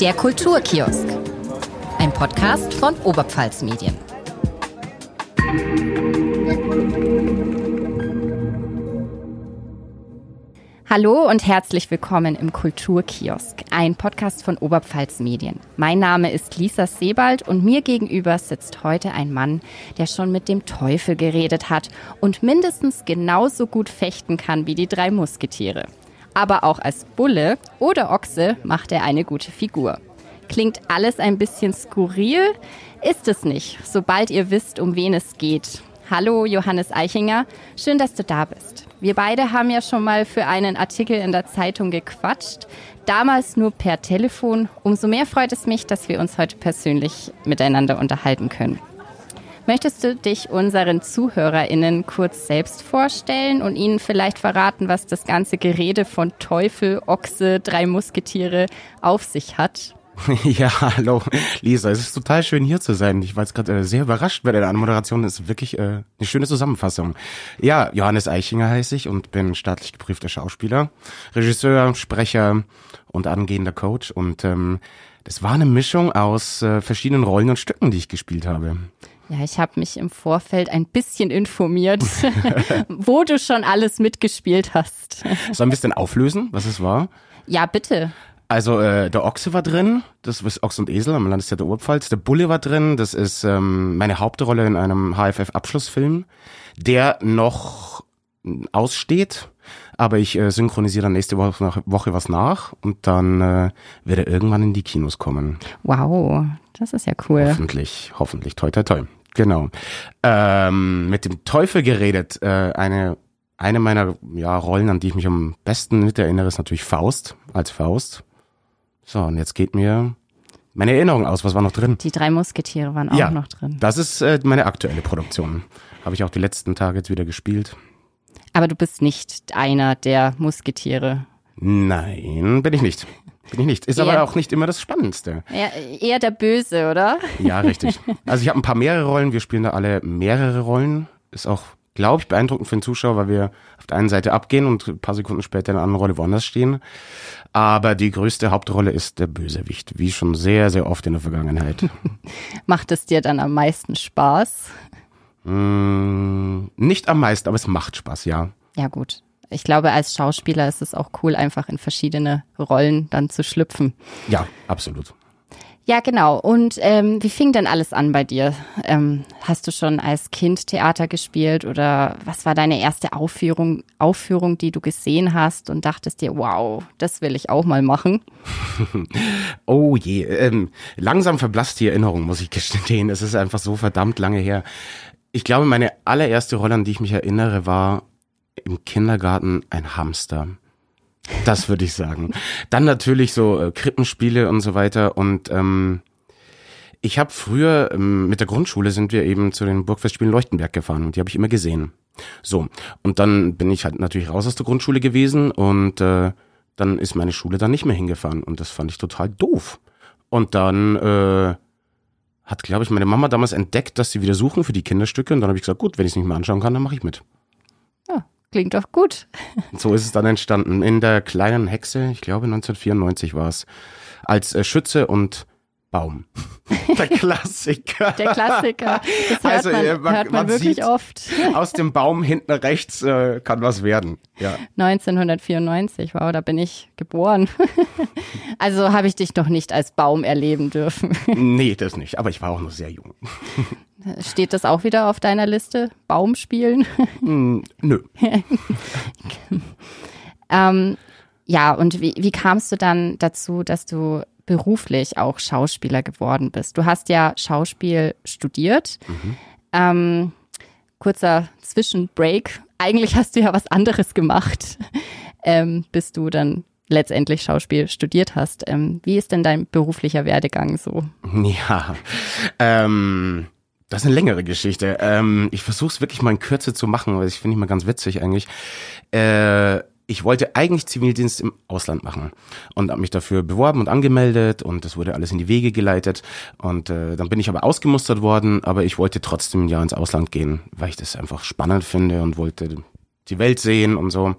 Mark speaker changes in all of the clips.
Speaker 1: Der Kulturkiosk. Ein Podcast von Oberpfalz Medien. Hallo und herzlich willkommen im Kulturkiosk, ein Podcast von Oberpfalz Medien. Mein Name ist Lisa Sebald und mir gegenüber sitzt heute ein Mann, der schon mit dem Teufel geredet hat und mindestens genauso gut fechten kann wie die drei Musketiere. Aber auch als Bulle oder Ochse macht er eine gute Figur. Klingt alles ein bisschen skurril? Ist es nicht, sobald ihr wisst, um wen es geht. Hallo Johannes Eichinger, schön, dass du da bist. Wir beide haben ja schon mal für einen Artikel in der Zeitung gequatscht, damals nur per Telefon. Umso mehr freut es mich, dass wir uns heute persönlich miteinander unterhalten können. Möchtest du dich unseren ZuhörerInnen kurz selbst vorstellen und ihnen vielleicht verraten, was das ganze Gerede von Teufel, Ochse, drei Musketiere auf sich hat?
Speaker 2: Ja, hallo, Lisa. Es ist total schön hier zu sein. Ich war jetzt gerade äh, sehr überrascht bei der Anmoderation. Das ist wirklich äh, eine schöne Zusammenfassung. Ja, Johannes Eichinger heiße ich und bin staatlich geprüfter Schauspieler, Regisseur, Sprecher und angehender Coach. Und ähm, das war eine Mischung aus äh, verschiedenen Rollen und Stücken, die ich gespielt habe.
Speaker 1: Ja, ich habe mich im Vorfeld ein bisschen informiert, wo du schon alles mitgespielt hast.
Speaker 2: Sollen wir es denn auflösen, was es war?
Speaker 1: Ja, bitte.
Speaker 2: Also äh, der Ochse war drin, das ist Ochs und Esel am Landestheater Oberpfalz. Der Bulle war drin, das ist ähm, meine Hauptrolle in einem HFF-Abschlussfilm, der noch aussteht, aber ich äh, synchronisiere dann nächste Woche, Woche was nach und dann äh, wird er irgendwann in die Kinos kommen.
Speaker 1: Wow, das ist ja cool.
Speaker 2: Hoffentlich, hoffentlich, toi toi toi. Genau. Ähm, mit dem Teufel geredet, äh, eine eine meiner ja, Rollen, an die ich mich am besten mit erinnere, ist natürlich Faust als Faust. So, und jetzt geht mir meine Erinnerung aus. Was war noch drin?
Speaker 1: Die drei Musketiere waren auch
Speaker 2: ja,
Speaker 1: noch drin.
Speaker 2: Das ist äh, meine aktuelle Produktion. Habe ich auch die letzten Tage jetzt wieder gespielt.
Speaker 1: Aber du bist nicht einer der Musketiere.
Speaker 2: Nein, bin ich nicht. Bin ich nicht. Ist eher, aber auch nicht immer das Spannendste.
Speaker 1: Eher, eher der Böse, oder?
Speaker 2: Ja, richtig. Also ich habe ein paar mehrere Rollen. Wir spielen da alle mehrere Rollen. Ist auch glaube ich, beeindruckend für den Zuschauer, weil wir auf der einen Seite abgehen und ein paar Sekunden später in einer anderen Rolle woanders stehen. Aber die größte Hauptrolle ist der Bösewicht, wie schon sehr, sehr oft in der Vergangenheit.
Speaker 1: macht es dir dann am meisten Spaß?
Speaker 2: Mm, nicht am meisten, aber es macht Spaß, ja.
Speaker 1: Ja, gut. Ich glaube, als Schauspieler ist es auch cool, einfach in verschiedene Rollen dann zu schlüpfen.
Speaker 2: Ja, absolut.
Speaker 1: Ja, genau. Und ähm, wie fing denn alles an bei dir? Ähm, hast du schon als Kind Theater gespielt oder was war deine erste Aufführung, Aufführung, die du gesehen hast und dachtest dir, wow, das will ich auch mal machen?
Speaker 2: oh je, ähm, langsam verblasst die Erinnerung, muss ich gestehen. Es ist einfach so verdammt lange her. Ich glaube, meine allererste Rolle, an die ich mich erinnere, war im Kindergarten ein Hamster. Das würde ich sagen. Dann natürlich so äh, Krippenspiele und so weiter. Und ähm, ich habe früher ähm, mit der Grundschule sind wir eben zu den Burgfestspielen Leuchtenberg gefahren und die habe ich immer gesehen. So und dann bin ich halt natürlich raus aus der Grundschule gewesen und äh, dann ist meine Schule dann nicht mehr hingefahren und das fand ich total doof. Und dann äh, hat, glaube ich, meine Mama damals entdeckt, dass sie wieder suchen für die Kinderstücke und dann habe ich gesagt, gut, wenn ich es nicht mehr anschauen kann, dann mache ich mit.
Speaker 1: Klingt doch gut.
Speaker 2: So ist es dann entstanden. In der kleinen Hexe, ich glaube 1994 war es, als äh, Schütze und Baum. Der Klassiker.
Speaker 1: Der Klassiker. Das hört also, man, man, hört man, man wirklich oft.
Speaker 2: Aus dem Baum hinten rechts äh, kann was werden. Ja.
Speaker 1: 1994, wow, da bin ich geboren. Also habe ich dich noch nicht als Baum erleben dürfen.
Speaker 2: Nee, das nicht. Aber ich war auch noch sehr jung.
Speaker 1: Steht das auch wieder auf deiner Liste? Baum spielen?
Speaker 2: Mm, nö.
Speaker 1: ähm, ja, und wie, wie kamst du dann dazu, dass du beruflich auch Schauspieler geworden bist? Du hast ja Schauspiel studiert. Mhm. Ähm, kurzer Zwischenbreak. Eigentlich hast du ja was anderes gemacht, ähm, bis du dann letztendlich Schauspiel studiert hast. Ähm, wie ist denn dein beruflicher Werdegang so?
Speaker 2: Ja, ähm, das ist eine längere Geschichte. Ähm, ich versuche es wirklich mal in Kürze zu machen, weil ich finde ich mal ganz witzig eigentlich. Äh, ich wollte eigentlich Zivildienst im Ausland machen und habe mich dafür beworben und angemeldet und das wurde alles in die Wege geleitet und äh, dann bin ich aber ausgemustert worden, aber ich wollte trotzdem Jahr ins Ausland gehen, weil ich das einfach spannend finde und wollte die Welt sehen und so.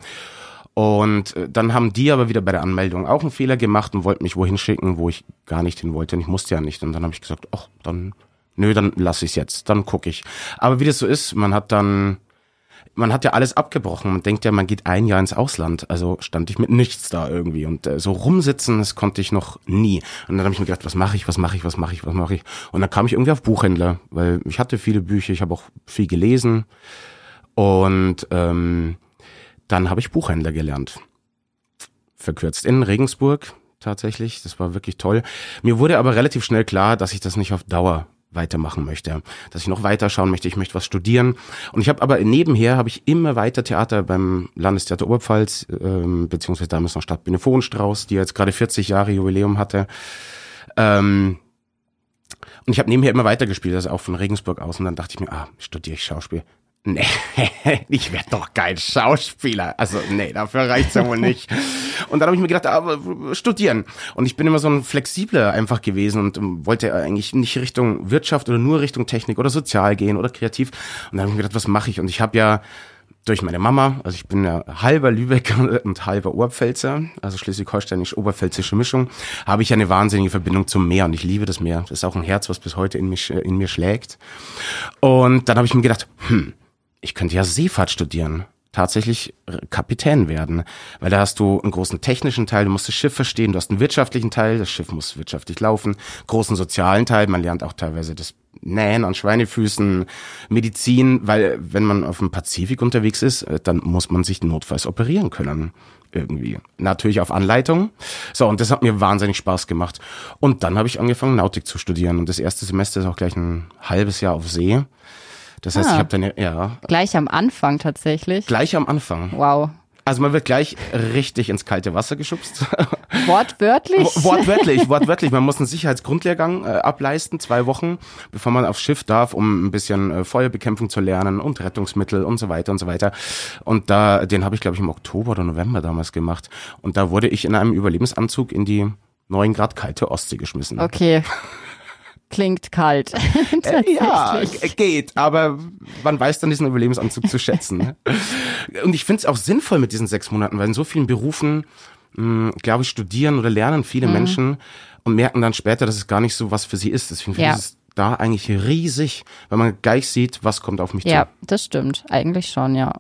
Speaker 2: Und äh, dann haben die aber wieder bei der Anmeldung auch einen Fehler gemacht und wollten mich wohin schicken, wo ich gar nicht hin wollte. Und ich musste ja nicht. Und dann habe ich gesagt, ach, dann, nö, dann lass ich jetzt, dann gucke ich. Aber wie das so ist, man hat dann, man hat ja alles abgebrochen. Man denkt ja, man geht ein Jahr ins Ausland. Also stand ich mit nichts da irgendwie. Und äh, so rumsitzen, das konnte ich noch nie. Und dann habe ich mir gedacht, was mache ich, was mache ich, was mache ich, was mache ich. Und dann kam ich irgendwie auf Buchhändler, weil ich hatte viele Bücher, ich habe auch viel gelesen. Und ähm, dann habe ich Buchhändler gelernt. Verkürzt in Regensburg tatsächlich. Das war wirklich toll. Mir wurde aber relativ schnell klar, dass ich das nicht auf Dauer weitermachen möchte, dass ich noch weiter schauen möchte, ich möchte was studieren. Und ich habe aber nebenher habe ich immer weiter Theater beim Landestheater Oberpfalz ähm, beziehungsweise damals noch Stadtbühne Vohenstrauß, die jetzt gerade 40 Jahre Jubiläum hatte. Ähm, und ich habe nebenher immer weiter gespielt, also auch von Regensburg aus. Und dann dachte ich mir, ah, studiere ich Schauspiel Nee, ich werde doch kein Schauspieler. Also nee, dafür reicht's ja wohl nicht. Und dann habe ich mir gedacht, aber studieren. Und ich bin immer so ein flexibler einfach gewesen und ähm, wollte eigentlich nicht Richtung Wirtschaft oder nur Richtung Technik oder Sozial gehen oder kreativ. Und dann habe ich mir gedacht, was mache ich? Und ich habe ja durch meine Mama, also ich bin ja halber Lübecker und halber Oberpfälzer, also schleswig-holsteinisch-oberpfälzische Mischung, habe ich eine wahnsinnige Verbindung zum Meer und ich liebe das Meer. Das ist auch ein Herz, was bis heute in, mich, in mir schlägt. Und dann habe ich mir gedacht, hm, ich könnte ja Seefahrt studieren tatsächlich Kapitän werden, weil da hast du einen großen technischen Teil, du musst das Schiff verstehen, du hast einen wirtschaftlichen Teil, das Schiff muss wirtschaftlich laufen, großen sozialen Teil, man lernt auch teilweise das Nähen an Schweinefüßen, Medizin, weil wenn man auf dem Pazifik unterwegs ist, äh, dann muss man sich notfalls operieren können irgendwie. Natürlich auf Anleitung. So, und das hat mir wahnsinnig Spaß gemacht. Und dann habe ich angefangen, Nautik zu studieren. Und das erste Semester ist auch gleich ein halbes Jahr auf See. Das heißt, ah, ich habe dann ja.
Speaker 1: Gleich am Anfang tatsächlich.
Speaker 2: Gleich am Anfang.
Speaker 1: Wow.
Speaker 2: Also man wird gleich richtig ins kalte Wasser geschubst.
Speaker 1: Wortwörtlich?
Speaker 2: wortwörtlich, wortwörtlich. Man muss einen Sicherheitsgrundlehrgang äh, ableisten, zwei Wochen, bevor man aufs Schiff darf, um ein bisschen äh, Feuerbekämpfung zu lernen und Rettungsmittel und so weiter und so weiter. Und da, den habe ich glaube ich im Oktober oder November damals gemacht. Und da wurde ich in einem Überlebensanzug in die neun Grad kalte Ostsee geschmissen.
Speaker 1: Okay. Klingt kalt.
Speaker 2: äh, ja, geht, aber man weiß dann diesen Überlebensanzug zu schätzen. Ne? Und ich finde es auch sinnvoll mit diesen sechs Monaten, weil in so vielen Berufen, hm, glaube ich, studieren oder lernen viele mhm. Menschen und merken dann später, dass es gar nicht so was für sie ist. Deswegen finde ich es da eigentlich riesig, weil man gleich sieht, was kommt auf mich
Speaker 1: ja, zu. Ja, das stimmt. Eigentlich schon, ja.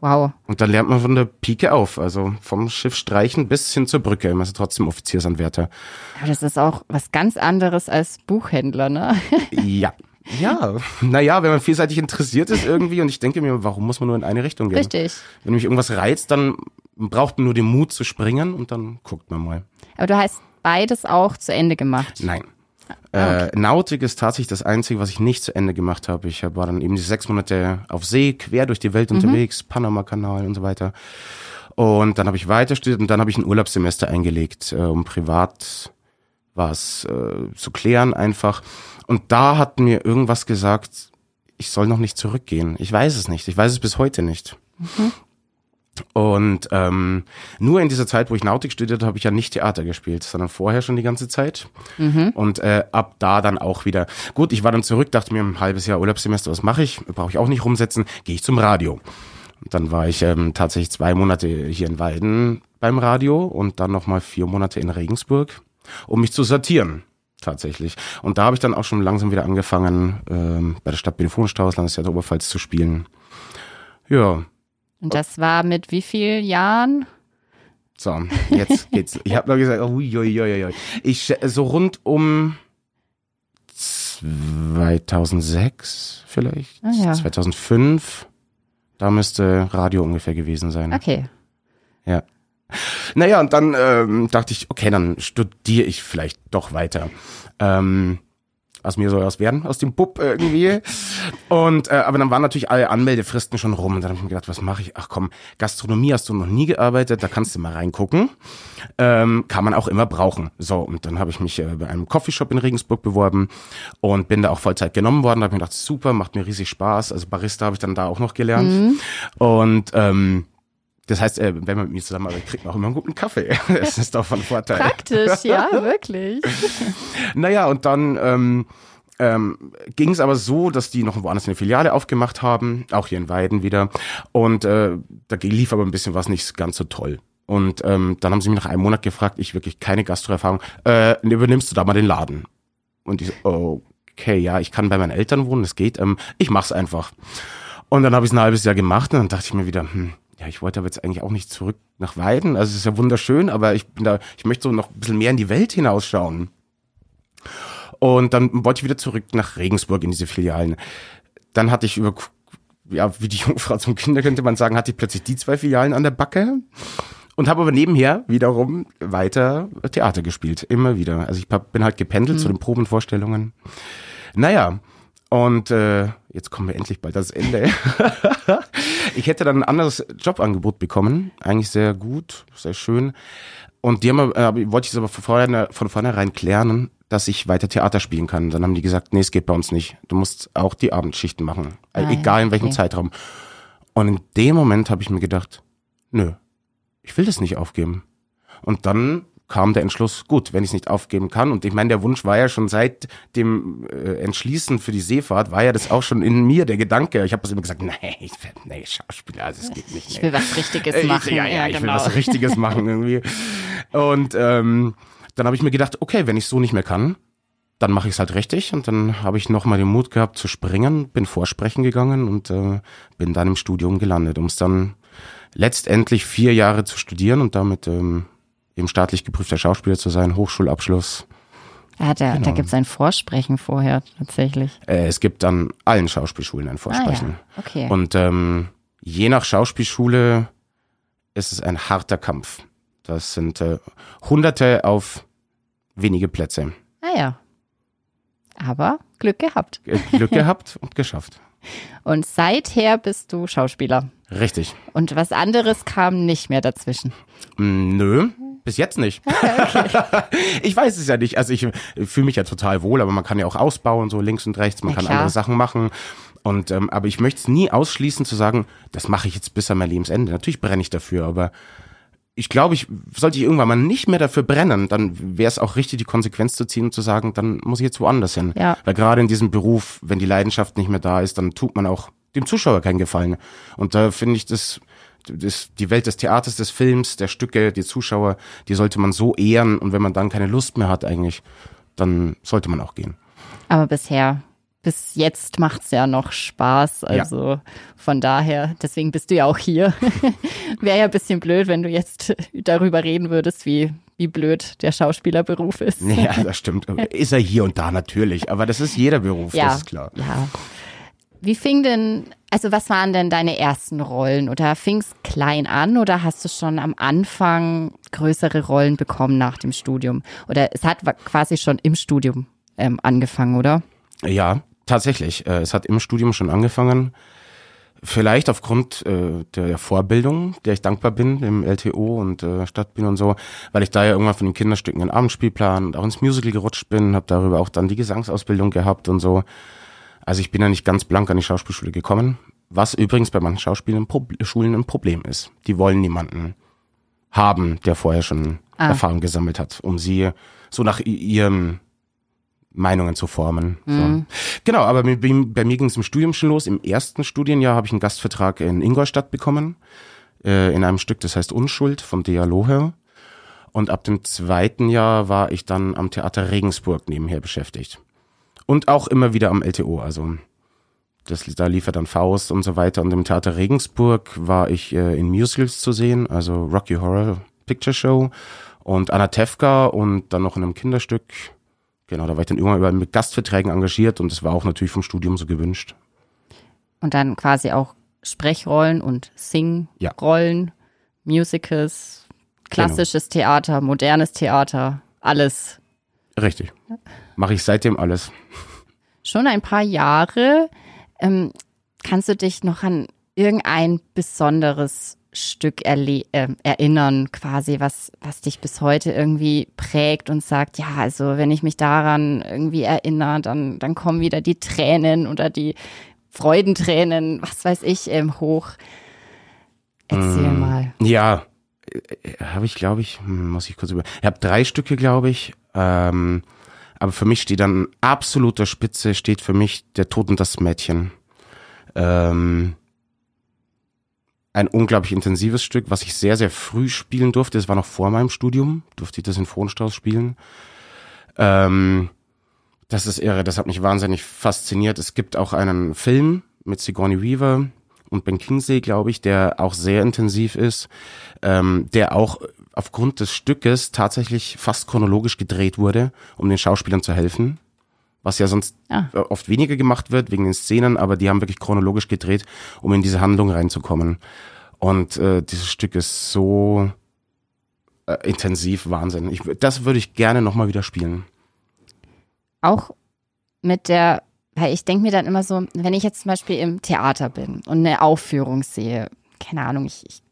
Speaker 1: Wow.
Speaker 2: Und dann lernt man von der Pike auf, also vom Schiff streichen bis hin zur Brücke. Man ist trotzdem Offiziersanwärter.
Speaker 1: Aber das ist auch was ganz anderes als Buchhändler, ne?
Speaker 2: Ja. Ja, naja, wenn man vielseitig interessiert ist irgendwie und ich denke mir, warum muss man nur in eine Richtung gehen?
Speaker 1: Richtig.
Speaker 2: Wenn mich irgendwas reizt, dann braucht man nur den Mut zu springen und dann guckt man mal.
Speaker 1: Aber du hast beides auch zu Ende gemacht.
Speaker 2: Nein. Ah, okay. Äh, Nautik ist tatsächlich das Einzige, was ich nicht zu Ende gemacht habe. Ich war dann eben die sechs Monate auf See, quer durch die Welt mhm. unterwegs, Panama-Kanal und so weiter. Und dann habe ich weiter studiert und dann habe ich ein Urlaubssemester eingelegt, äh, um privat was äh, zu klären einfach. Und da hat mir irgendwas gesagt, ich soll noch nicht zurückgehen. Ich weiß es nicht. Ich weiß es bis heute nicht. Mhm. Und ähm, nur in dieser Zeit, wo ich Nautik studiert habe, habe ich ja nicht Theater gespielt, sondern vorher schon die ganze Zeit. Mhm. Und äh, ab da dann auch wieder. Gut, ich war dann zurück, dachte mir ein halbes Jahr Urlaubssemester, was mache ich? Brauche ich auch nicht rumsetzen, gehe ich zum Radio. Und dann war ich ähm, tatsächlich zwei Monate hier in Walden beim Radio und dann nochmal vier Monate in Regensburg, um mich zu sortieren tatsächlich. Und da habe ich dann auch schon langsam wieder angefangen, ähm, bei der Stadt Benefonstrauß, Landestheater Oberpfalz zu spielen. Ja,
Speaker 1: und das war mit wie vielen Jahren?
Speaker 2: So, jetzt geht's. Ich habe nur gesagt, uiuiuiui. Ich so rund um 2006 vielleicht, ah, ja. 2005. Da müsste Radio ungefähr gewesen sein.
Speaker 1: Okay.
Speaker 2: Ja. Naja, und dann ähm, dachte ich, okay, dann studiere ich vielleicht doch weiter. Ähm, aus mir soll was werden, aus dem Bub irgendwie. Und äh, aber dann waren natürlich alle Anmeldefristen schon rum und dann habe ich mir gedacht, was mache ich? Ach komm, Gastronomie hast du noch nie gearbeitet, da kannst du mal reingucken. Ähm, kann man auch immer brauchen. So, und dann habe ich mich äh, bei einem Coffeeshop in Regensburg beworben und bin da auch Vollzeit genommen worden. Da habe ich mir gedacht, super, macht mir riesig Spaß. Also Barista habe ich dann da auch noch gelernt. Mhm. Und ähm, das heißt, äh, wenn man mit mir zusammenarbeitet, kriegt man auch immer einen guten Kaffee. Das ist doch von Vorteil.
Speaker 1: Praktisch, ja, wirklich.
Speaker 2: naja, und dann ähm, ähm, ging es aber so, dass die noch woanders eine Filiale aufgemacht haben, auch hier in Weiden wieder. Und äh, da lief aber ein bisschen was nicht ganz so toll. Und ähm, dann haben sie mich nach einem Monat gefragt, ich wirklich keine Gastroerfahrung, äh, übernimmst du da mal den Laden? Und ich so, okay, ja, ich kann bei meinen Eltern wohnen, das geht, ähm, ich mach's einfach. Und dann habe ich ein halbes Jahr gemacht und dann dachte ich mir wieder, hm, ja, ich wollte aber jetzt eigentlich auch nicht zurück nach Weiden. Also es ist ja wunderschön, aber ich bin da, ich möchte so noch ein bisschen mehr in die Welt hinausschauen. Und dann wollte ich wieder zurück nach Regensburg in diese Filialen. Dann hatte ich über, ja, wie die Jungfrau zum Kinder könnte man sagen, hatte ich plötzlich die zwei Filialen an der Backe. Und habe aber nebenher wiederum weiter Theater gespielt, immer wieder. Also ich bin halt gependelt mhm. zu den Probenvorstellungen. Naja, und äh, jetzt kommen wir endlich bald das Ende. ich hätte dann ein anderes Jobangebot bekommen, eigentlich sehr gut, sehr schön. Und die haben, äh, wollte ich es aber von, vorne, von vornherein klären, dass ich weiter Theater spielen kann. Dann haben die gesagt, nee, es geht bei uns nicht. Du musst auch die Abendschichten machen, ah, egal in welchem okay. Zeitraum. Und in dem Moment habe ich mir gedacht, nö, ich will das nicht aufgeben. Und dann kam der Entschluss, gut, wenn ich es nicht aufgeben kann. Und ich meine, der Wunsch war ja schon seit dem äh, Entschließen für die Seefahrt, war ja das auch schon in mir der Gedanke. Ich habe das immer gesagt, nee, ich, nee, Schauspieler, also es geht nicht.
Speaker 1: Nee. Ich will was Richtiges machen.
Speaker 2: Ich, ja, ja, ja, ich genau. will was Richtiges machen irgendwie. Und ähm, dann habe ich mir gedacht, okay, wenn ich so nicht mehr kann, dann mache ich es halt richtig. Und dann habe ich nochmal den Mut gehabt zu springen, bin vorsprechen gegangen und äh, bin dann im Studium gelandet, um es dann letztendlich vier Jahre zu studieren und damit ähm, eben staatlich geprüfter Schauspieler zu sein, Hochschulabschluss.
Speaker 1: Ja, da, genau. da gibt es ein Vorsprechen vorher tatsächlich.
Speaker 2: Äh, es gibt an allen Schauspielschulen ein Vorsprechen.
Speaker 1: Ah, ja. okay.
Speaker 2: Und ähm, je nach Schauspielschule ist es ein harter Kampf. Das sind äh, Hunderte auf wenige Plätze.
Speaker 1: Ah ja. Aber Glück gehabt.
Speaker 2: Glück gehabt und geschafft.
Speaker 1: Und seither bist du Schauspieler.
Speaker 2: Richtig.
Speaker 1: Und was anderes kam nicht mehr dazwischen.
Speaker 2: Mm, nö, bis jetzt nicht. Okay. ich weiß es ja nicht. Also ich fühle mich ja total wohl, aber man kann ja auch ausbauen, so links und rechts. Man ja, kann klar. andere Sachen machen. Und ähm, aber ich möchte es nie ausschließen zu sagen, das mache ich jetzt bis an mein Lebensende. Natürlich brenne ich dafür, aber ich glaube, ich sollte ich irgendwann mal nicht mehr dafür brennen, dann wäre es auch richtig, die Konsequenz zu ziehen und zu sagen, dann muss ich jetzt woanders hin.
Speaker 1: Ja.
Speaker 2: Weil gerade in diesem Beruf, wenn die Leidenschaft nicht mehr da ist, dann tut man auch dem Zuschauer keinen Gefallen. Und da finde ich das, das, die Welt des Theaters, des Films, der Stücke, die Zuschauer, die sollte man so ehren. Und wenn man dann keine Lust mehr hat eigentlich, dann sollte man auch gehen.
Speaker 1: Aber bisher bis jetzt macht's ja noch Spaß. Also ja. von daher, deswegen bist du ja auch hier. Wäre ja ein bisschen blöd, wenn du jetzt darüber reden würdest, wie, wie blöd der Schauspielerberuf ist.
Speaker 2: Ja, das stimmt. Ist er hier und da natürlich, aber das ist jeder Beruf, ja, das ist klar.
Speaker 1: Ja. Wie fing denn, also was waren denn deine ersten Rollen? Oder fing es klein an oder hast du schon am Anfang größere Rollen bekommen nach dem Studium? Oder es hat quasi schon im Studium ähm, angefangen, oder?
Speaker 2: Ja, Tatsächlich, äh, es hat im Studium schon angefangen. Vielleicht aufgrund äh, der Vorbildung, der ich dankbar bin, im LTO und äh, Stadtbühne und so, weil ich da ja irgendwann von den Kinderstücken einen Abendspielplan und auch ins Musical gerutscht bin, habe darüber auch dann die Gesangsausbildung gehabt und so. Also ich bin ja nicht ganz blank an die Schauspielschule gekommen, was übrigens bei manchen Schauspielen Schulen ein Problem ist. Die wollen niemanden haben, der vorher schon ah. Erfahrung gesammelt hat, um sie so nach ihrem Meinungen zu formen. Mhm. So. Genau, aber bei, bei mir ging es im Studium schon los. Im ersten Studienjahr habe ich einen Gastvertrag in Ingolstadt bekommen, äh, in einem Stück, das heißt Unschuld von Dea Loher. Und ab dem zweiten Jahr war ich dann am Theater Regensburg nebenher beschäftigt. Und auch immer wieder am LTO, also das, da lief er dann Faust und so weiter. Und im Theater Regensburg war ich äh, in Musicals zu sehen, also Rocky Horror Picture Show und Anna Tefka und dann noch in einem Kinderstück Genau, da war ich dann irgendwann mit Gastverträgen engagiert und das war auch natürlich vom Studium so gewünscht.
Speaker 1: Und dann quasi auch Sprechrollen und Singrollen, ja. Musicals, klassisches genau. Theater, modernes Theater, alles.
Speaker 2: Richtig. Mache ich seitdem alles.
Speaker 1: Schon ein paar Jahre. Ähm, kannst du dich noch an irgendein besonderes Stück äh, erinnern, quasi, was, was dich bis heute irgendwie prägt und sagt, ja, also wenn ich mich daran irgendwie erinnere, dann, dann kommen wieder die Tränen oder die Freudentränen, was weiß ich, ähm, hoch. Erzähl mm, mal.
Speaker 2: Ja, äh, habe ich, glaube ich, hm, muss ich kurz über. Ich habe drei Stücke, glaube ich. Ähm, Aber für mich steht an absoluter Spitze, steht für mich der Tod und das Mädchen. Ähm, ein unglaublich intensives Stück, was ich sehr, sehr früh spielen durfte. Es war noch vor meinem Studium, durfte ich das in Frohnstrauß spielen. Ähm, das ist irre, das hat mich wahnsinnig fasziniert. Es gibt auch einen Film mit Sigourney Weaver und Ben Kingsley, glaube ich, der auch sehr intensiv ist, ähm, der auch aufgrund des Stückes tatsächlich fast chronologisch gedreht wurde, um den Schauspielern zu helfen. Was ja sonst ah. oft weniger gemacht wird wegen den Szenen, aber die haben wirklich chronologisch gedreht, um in diese Handlung reinzukommen. Und äh, dieses Stück ist so äh, intensiv, Wahnsinn. Ich, das würde ich gerne nochmal wieder spielen.
Speaker 1: Auch mit der, weil ich denke mir dann immer so, wenn ich jetzt zum Beispiel im Theater bin und eine Aufführung sehe, keine Ahnung, ich, ich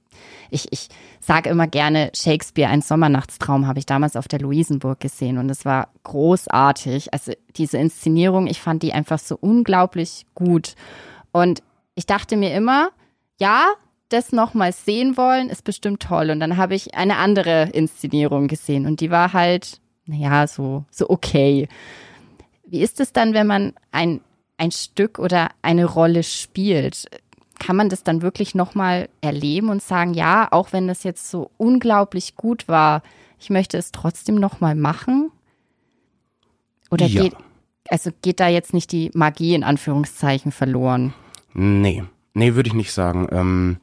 Speaker 1: ich, ich sage immer gerne, Shakespeare, ein Sommernachtstraum, habe ich damals auf der Luisenburg gesehen und es war großartig. Also diese Inszenierung, ich fand die einfach so unglaublich gut. Und ich dachte mir immer, ja, das nochmal sehen wollen, ist bestimmt toll. Und dann habe ich eine andere Inszenierung gesehen und die war halt, naja, so, so okay. Wie ist es dann, wenn man ein, ein Stück oder eine Rolle spielt? Kann man das dann wirklich nochmal erleben und sagen, ja, auch wenn das jetzt so unglaublich gut war, ich möchte es trotzdem nochmal machen? Oder ja. geht, also geht da jetzt nicht die Magie in Anführungszeichen verloren?
Speaker 2: Nee, nee, würde ich nicht sagen. Ähm,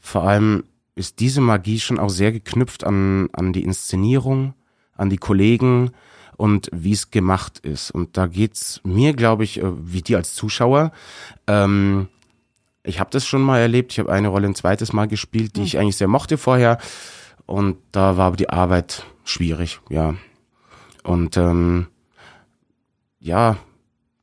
Speaker 2: vor allem ist diese Magie schon auch sehr geknüpft an, an die Inszenierung, an die Kollegen und wie es gemacht ist. Und da geht's mir, glaube ich, äh, wie dir als Zuschauer, ähm, ich habe das schon mal erlebt. Ich habe eine Rolle ein zweites Mal gespielt, die mhm. ich eigentlich sehr mochte vorher. Und da war aber die Arbeit schwierig, ja. Und ähm, ja,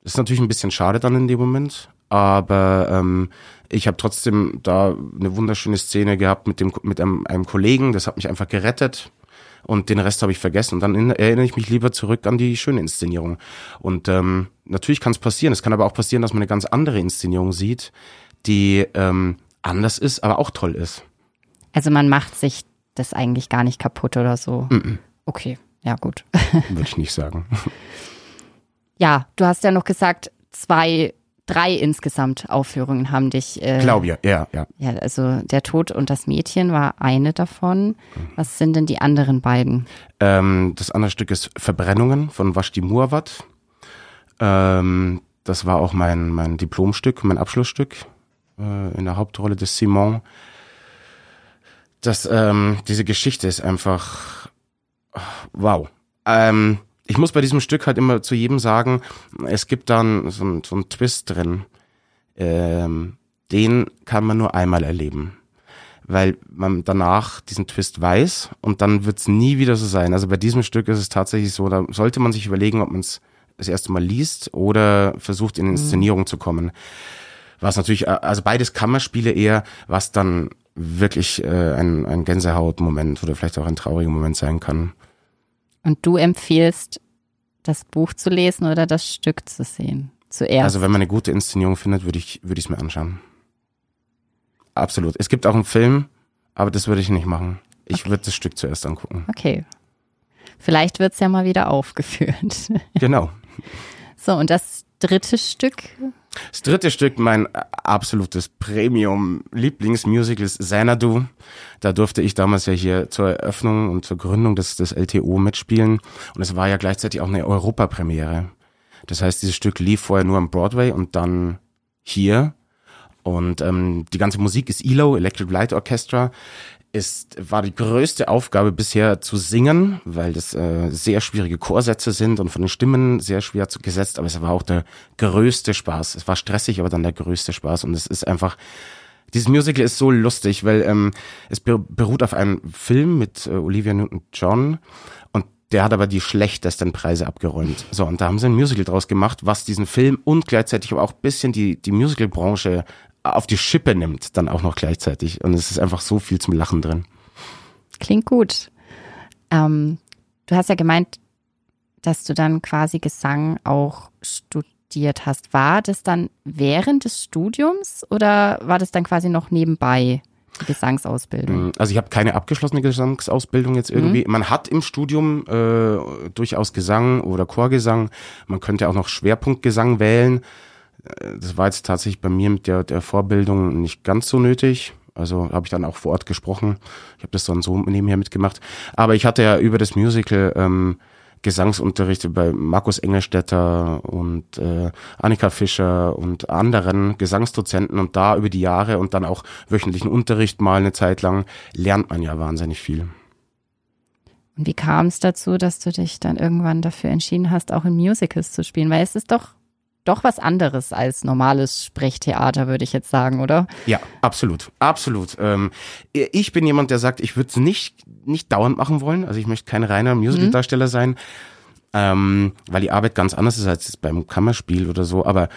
Speaker 2: ist natürlich ein bisschen schade dann in dem Moment. Aber ähm, ich habe trotzdem da eine wunderschöne Szene gehabt mit dem mit einem, einem Kollegen. Das hat mich einfach gerettet und den Rest habe ich vergessen. Und dann erinnere ich mich lieber zurück an die schöne Inszenierung. Und ähm, natürlich kann es passieren. Es kann aber auch passieren, dass man eine ganz andere Inszenierung sieht, die ähm, anders ist, aber auch toll ist.
Speaker 1: Also man macht sich das eigentlich gar nicht kaputt oder so. Mm -mm. Okay, ja gut.
Speaker 2: Würde ich nicht sagen.
Speaker 1: Ja, du hast ja noch gesagt, zwei, drei insgesamt Aufführungen haben dich.
Speaker 2: Äh, Glaube ja, ja, ja.
Speaker 1: Ja, also der Tod und das Mädchen war eine davon. Was sind denn die anderen beiden?
Speaker 2: Ähm, das andere Stück ist Verbrennungen von Vashti Muawat. Ähm, das war auch mein, mein Diplomstück, mein Abschlussstück äh, in der Hauptrolle des Simon. Das, ähm, diese Geschichte ist einfach wow. Ähm, ich muss bei diesem Stück halt immer zu jedem sagen, es gibt dann so, so einen Twist drin. Ähm, den kann man nur einmal erleben. Weil man danach diesen Twist weiß und dann wird es nie wieder so sein. Also bei diesem Stück ist es tatsächlich so, da sollte man sich überlegen, ob man es das erste Mal liest oder versucht in mhm. Inszenierung mhm. zu kommen was natürlich, äh, also beides Kammerspiele eher, was dann wirklich äh, ein, ein Gänsehautmoment oder vielleicht auch ein trauriger Moment sein kann.
Speaker 1: Und du empfiehlst, das Buch zu lesen oder das Stück zu sehen? Zuerst.
Speaker 2: Also wenn man eine gute Inszenierung findet, würde ich würde ich es mir anschauen. Absolut. Es gibt auch einen Film, aber das würde ich nicht machen. Ich okay. würde das Stück zuerst angucken.
Speaker 1: Okay. Vielleicht wird es ja mal wieder aufgeführt.
Speaker 2: Genau.
Speaker 1: So, und das dritte Stück,
Speaker 2: das dritte Stück, mein absolutes Premium-Lieblingsmusical ist Xanadu. Da durfte ich damals ja hier zur Eröffnung und zur Gründung des, des LTO mitspielen. Und es war ja gleichzeitig auch eine Europapremiere. Das heißt, dieses Stück lief vorher nur am Broadway und dann hier. Und ähm, die ganze Musik ist ELO, Electric Light Orchestra ist, war die größte Aufgabe bisher zu singen, weil das äh, sehr schwierige Chorsätze sind und von den Stimmen sehr schwer zu, gesetzt, aber es war auch der größte Spaß. Es war stressig, aber dann der größte Spaß und es ist einfach, dieses Musical ist so lustig, weil ähm, es beruht auf einem Film mit äh, Olivia Newton-John und der hat aber die schlechtesten Preise abgeräumt. So, und da haben sie ein Musical draus gemacht, was diesen Film und gleichzeitig aber auch bisschen die, die Musicalbranche auf die Schippe nimmt, dann auch noch gleichzeitig. Und es ist einfach so viel zum Lachen drin.
Speaker 1: Klingt gut. Ähm, du hast ja gemeint, dass du dann quasi Gesang auch studiert hast. War das dann während des Studiums oder war das dann quasi noch nebenbei? Gesangsausbildung?
Speaker 2: Also ich habe keine abgeschlossene Gesangsausbildung jetzt irgendwie. Mhm. Man hat im Studium äh, durchaus Gesang oder Chorgesang. Man könnte auch noch Schwerpunktgesang wählen. Äh, das war jetzt tatsächlich bei mir mit der, der Vorbildung nicht ganz so nötig. Also habe ich dann auch vor Ort gesprochen. Ich habe das dann so nebenher mitgemacht. Aber ich hatte ja über das Musical ähm, Gesangsunterricht bei Markus Engelstetter und äh, Annika Fischer und anderen Gesangsdozenten und da über die Jahre und dann auch wöchentlichen Unterricht mal eine Zeit lang lernt man ja wahnsinnig viel.
Speaker 1: Und wie kam es dazu, dass du dich dann irgendwann dafür entschieden hast, auch in Musicals zu spielen? Weil es ist doch doch was anderes als normales Sprechtheater, würde ich jetzt sagen, oder?
Speaker 2: Ja, absolut, absolut. Ähm, ich bin jemand, der sagt, ich würde es nicht, nicht dauernd machen wollen. Also ich möchte kein reiner Musicaldarsteller mhm. sein, ähm, weil die Arbeit ganz anders ist als beim Kammerspiel oder so. Aber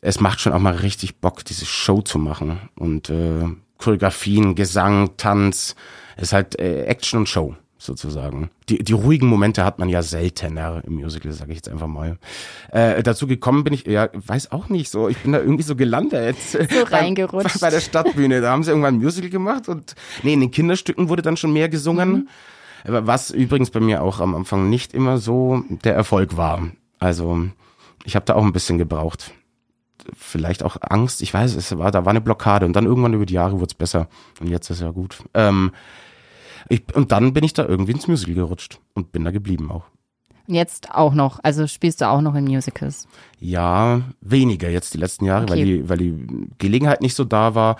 Speaker 2: es macht schon auch mal richtig Bock, diese Show zu machen. Und äh, Choreografien, Gesang, Tanz, ist halt äh, Action und Show sozusagen. Die, die ruhigen Momente hat man ja seltener im Musical, sage ich jetzt einfach mal. Äh, dazu gekommen bin ich, ja, weiß auch nicht so, ich bin da irgendwie so gelandet. So
Speaker 1: reingerutscht.
Speaker 2: Bei, bei der Stadtbühne, da haben sie irgendwann ein Musical gemacht und nee, in den Kinderstücken wurde dann schon mehr gesungen. Mhm. Was übrigens bei mir auch am Anfang nicht immer so der Erfolg war. Also ich habe da auch ein bisschen gebraucht. Vielleicht auch Angst, ich weiß, es war, da war eine Blockade und dann irgendwann über die Jahre wurde es besser und jetzt ist ja gut. Ähm, ich, und dann bin ich da irgendwie ins Musical gerutscht und bin da geblieben auch.
Speaker 1: Jetzt auch noch, also spielst du auch noch in Musicals?
Speaker 2: Ja, weniger jetzt die letzten Jahre, okay. weil, die, weil die Gelegenheit nicht so da war.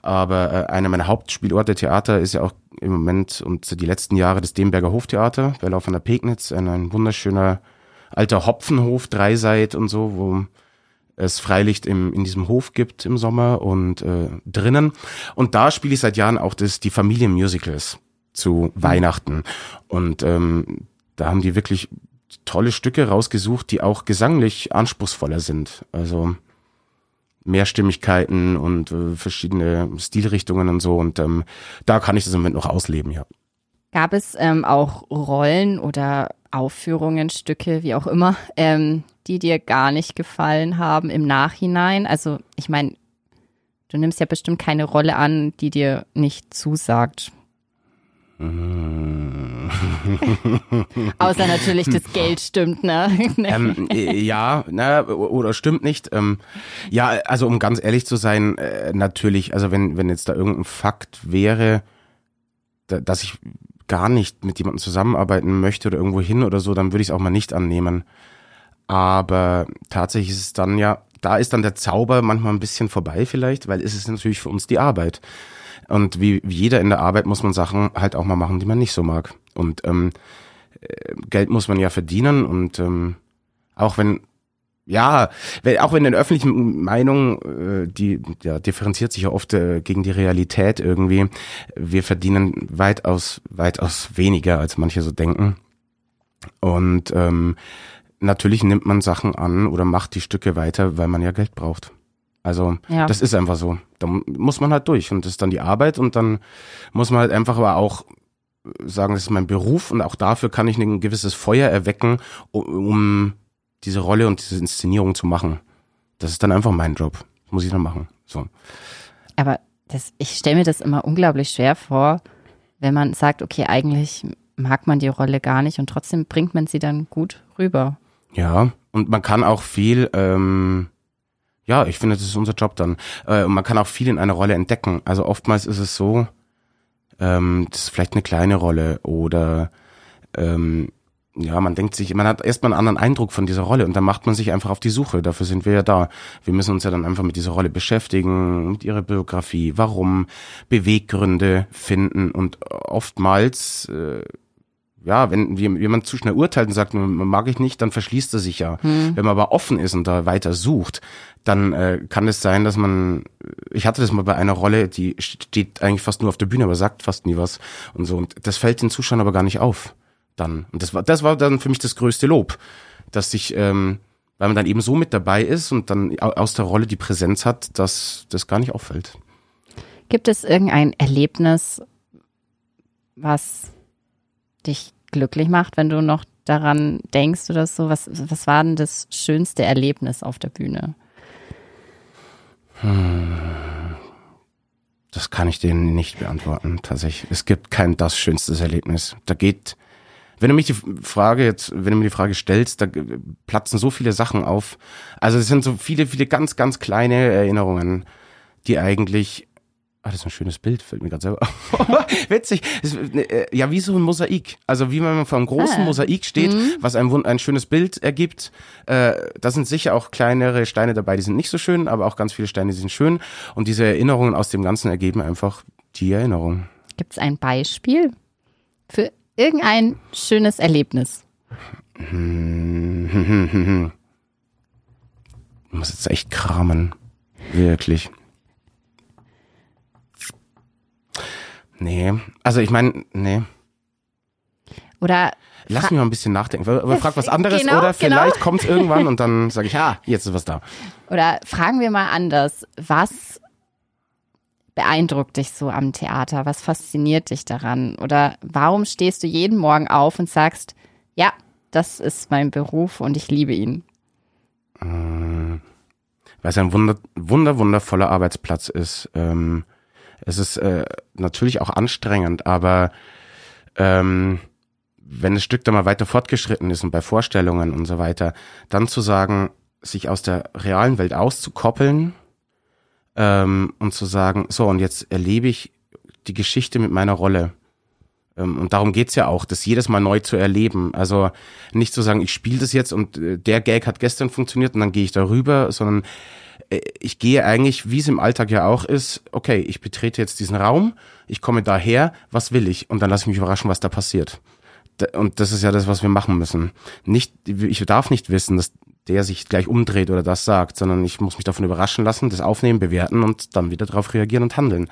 Speaker 2: Aber äh, einer meiner Hauptspielorte Theater ist ja auch im Moment und die letzten Jahre das Demberger Hoftheater, Bella von der Pegnitz, ein, ein wunderschöner alter Hopfenhof, Dreiseit und so, wo es Freilicht im, in diesem Hof gibt im Sommer und äh, drinnen. Und da spiele ich seit Jahren auch das, die Familienmusicals zu Weihnachten. Und ähm, da haben die wirklich tolle Stücke rausgesucht, die auch gesanglich anspruchsvoller sind. Also Mehrstimmigkeiten und äh, verschiedene Stilrichtungen und so. Und ähm, da kann ich das im Moment noch ausleben, ja.
Speaker 1: Gab es ähm, auch Rollen oder Aufführungen, Stücke, wie auch immer, ähm, die dir gar nicht gefallen haben im Nachhinein? Also ich meine, du nimmst ja bestimmt keine Rolle an, die dir nicht zusagt. Außer natürlich das Geld stimmt, ne?
Speaker 2: ähm, äh, ja, na, oder stimmt nicht. Ähm, ja, also um ganz ehrlich zu sein, äh, natürlich, also wenn, wenn jetzt da irgendein Fakt wäre, da, dass ich gar nicht mit jemandem zusammenarbeiten möchte oder irgendwo hin oder so, dann würde ich es auch mal nicht annehmen. Aber tatsächlich ist es dann ja, da ist dann der Zauber manchmal ein bisschen vorbei vielleicht, weil es ist natürlich für uns die Arbeit. Und wie, wie jeder in der Arbeit muss man Sachen halt auch mal machen, die man nicht so mag. Und ähm, äh, Geld muss man ja verdienen und ähm, auch wenn ja, auch wenn in öffentlichen Meinung, äh, die ja, differenziert sich ja oft äh, gegen die Realität irgendwie, wir verdienen weitaus, weitaus weniger, als manche so denken. Und ähm, natürlich nimmt man Sachen an oder macht die Stücke weiter, weil man ja Geld braucht. Also ja. das ist einfach so. Da muss man halt durch und das ist dann die Arbeit und dann muss man halt einfach aber auch sagen, das ist mein Beruf und auch dafür kann ich ein gewisses Feuer erwecken, um diese Rolle und diese Inszenierung zu machen. Das ist dann einfach mein Job. Das muss ich dann machen. So.
Speaker 1: Aber das, ich stelle mir das immer unglaublich schwer vor, wenn man sagt, okay, eigentlich mag man die Rolle gar nicht und trotzdem bringt man sie dann gut rüber.
Speaker 2: Ja, und man kann auch viel ähm, ja, ich finde, das ist unser Job dann. Äh, und man kann auch viel in einer Rolle entdecken. Also oftmals ist es so, ähm, das ist vielleicht eine kleine Rolle oder ähm, ja, man denkt sich, man hat erstmal einen anderen Eindruck von dieser Rolle und dann macht man sich einfach auf die Suche. Dafür sind wir ja da. Wir müssen uns ja dann einfach mit dieser Rolle beschäftigen, mit ihrer Biografie, warum, Beweggründe finden und oftmals äh, ja, wenn jemand zu schnell urteilt und sagt, mag ich nicht, dann verschließt er sich ja. Hm. Wenn man aber offen ist und da weiter sucht, dann äh, kann es sein, dass man, ich hatte das mal bei einer Rolle, die steht eigentlich fast nur auf der Bühne, aber sagt fast nie was und so. Und das fällt den Zuschauern aber gar nicht auf. Dann. Und das war, das war dann für mich das größte Lob, dass sich, ähm, weil man dann eben so mit dabei ist und dann aus der Rolle die Präsenz hat, dass das gar nicht auffällt.
Speaker 1: Gibt es irgendein Erlebnis, was dich glücklich macht, wenn du noch daran denkst oder so? Was, was war denn das schönste Erlebnis auf der Bühne?
Speaker 2: Hm. das kann ich denen nicht beantworten, tatsächlich. Es gibt kein das schönste Erlebnis. Da geht, wenn du mich die Frage jetzt, wenn du mir die Frage stellst, da platzen so viele Sachen auf. Also es sind so viele, viele ganz, ganz kleine Erinnerungen, die eigentlich Ah, das ist ein schönes Bild, fällt mir gerade selber. Witzig. Äh, ja, wie so ein Mosaik. Also wie wenn man vor einem großen ah. Mosaik steht, mhm. was einem ein schönes Bild ergibt. Äh, da sind sicher auch kleinere Steine dabei, die sind nicht so schön, aber auch ganz viele Steine, die sind schön. Und diese Erinnerungen aus dem Ganzen ergeben einfach die Erinnerung.
Speaker 1: Gibt es ein Beispiel für irgendein schönes Erlebnis?
Speaker 2: Ich muss jetzt echt kramen. Wirklich. Nee, also ich meine, nee.
Speaker 1: Oder
Speaker 2: Lass mich mal ein bisschen nachdenken. Frag was anderes genau, oder genau. vielleicht genau. kommt es irgendwann und dann sage ich, ah, jetzt ist was da.
Speaker 1: Oder fragen wir mal anders. Was beeindruckt dich so am Theater? Was fasziniert dich daran? Oder warum stehst du jeden Morgen auf und sagst, ja, das ist mein Beruf und ich liebe ihn?
Speaker 2: Weil es ein wunder, wunder, wundervoller Arbeitsplatz ist. Ähm, es ist äh, natürlich auch anstrengend, aber ähm, wenn das Stück dann mal weiter fortgeschritten ist und bei Vorstellungen und so weiter, dann zu sagen, sich aus der realen Welt auszukoppeln ähm, und zu sagen, so und jetzt erlebe ich die Geschichte mit meiner Rolle. Ähm, und darum geht's ja auch, das jedes Mal neu zu erleben. Also nicht zu sagen, ich spiele das jetzt und äh, der Gag hat gestern funktioniert und dann gehe ich darüber, sondern ich gehe eigentlich, wie es im Alltag ja auch ist, okay, ich betrete jetzt diesen Raum, ich komme daher, was will ich? Und dann lasse ich mich überraschen, was da passiert. Und das ist ja das, was wir machen müssen. Nicht, ich darf nicht wissen, dass der sich gleich umdreht oder das sagt, sondern ich muss mich davon überraschen lassen, das aufnehmen, bewerten und dann wieder darauf reagieren und handeln.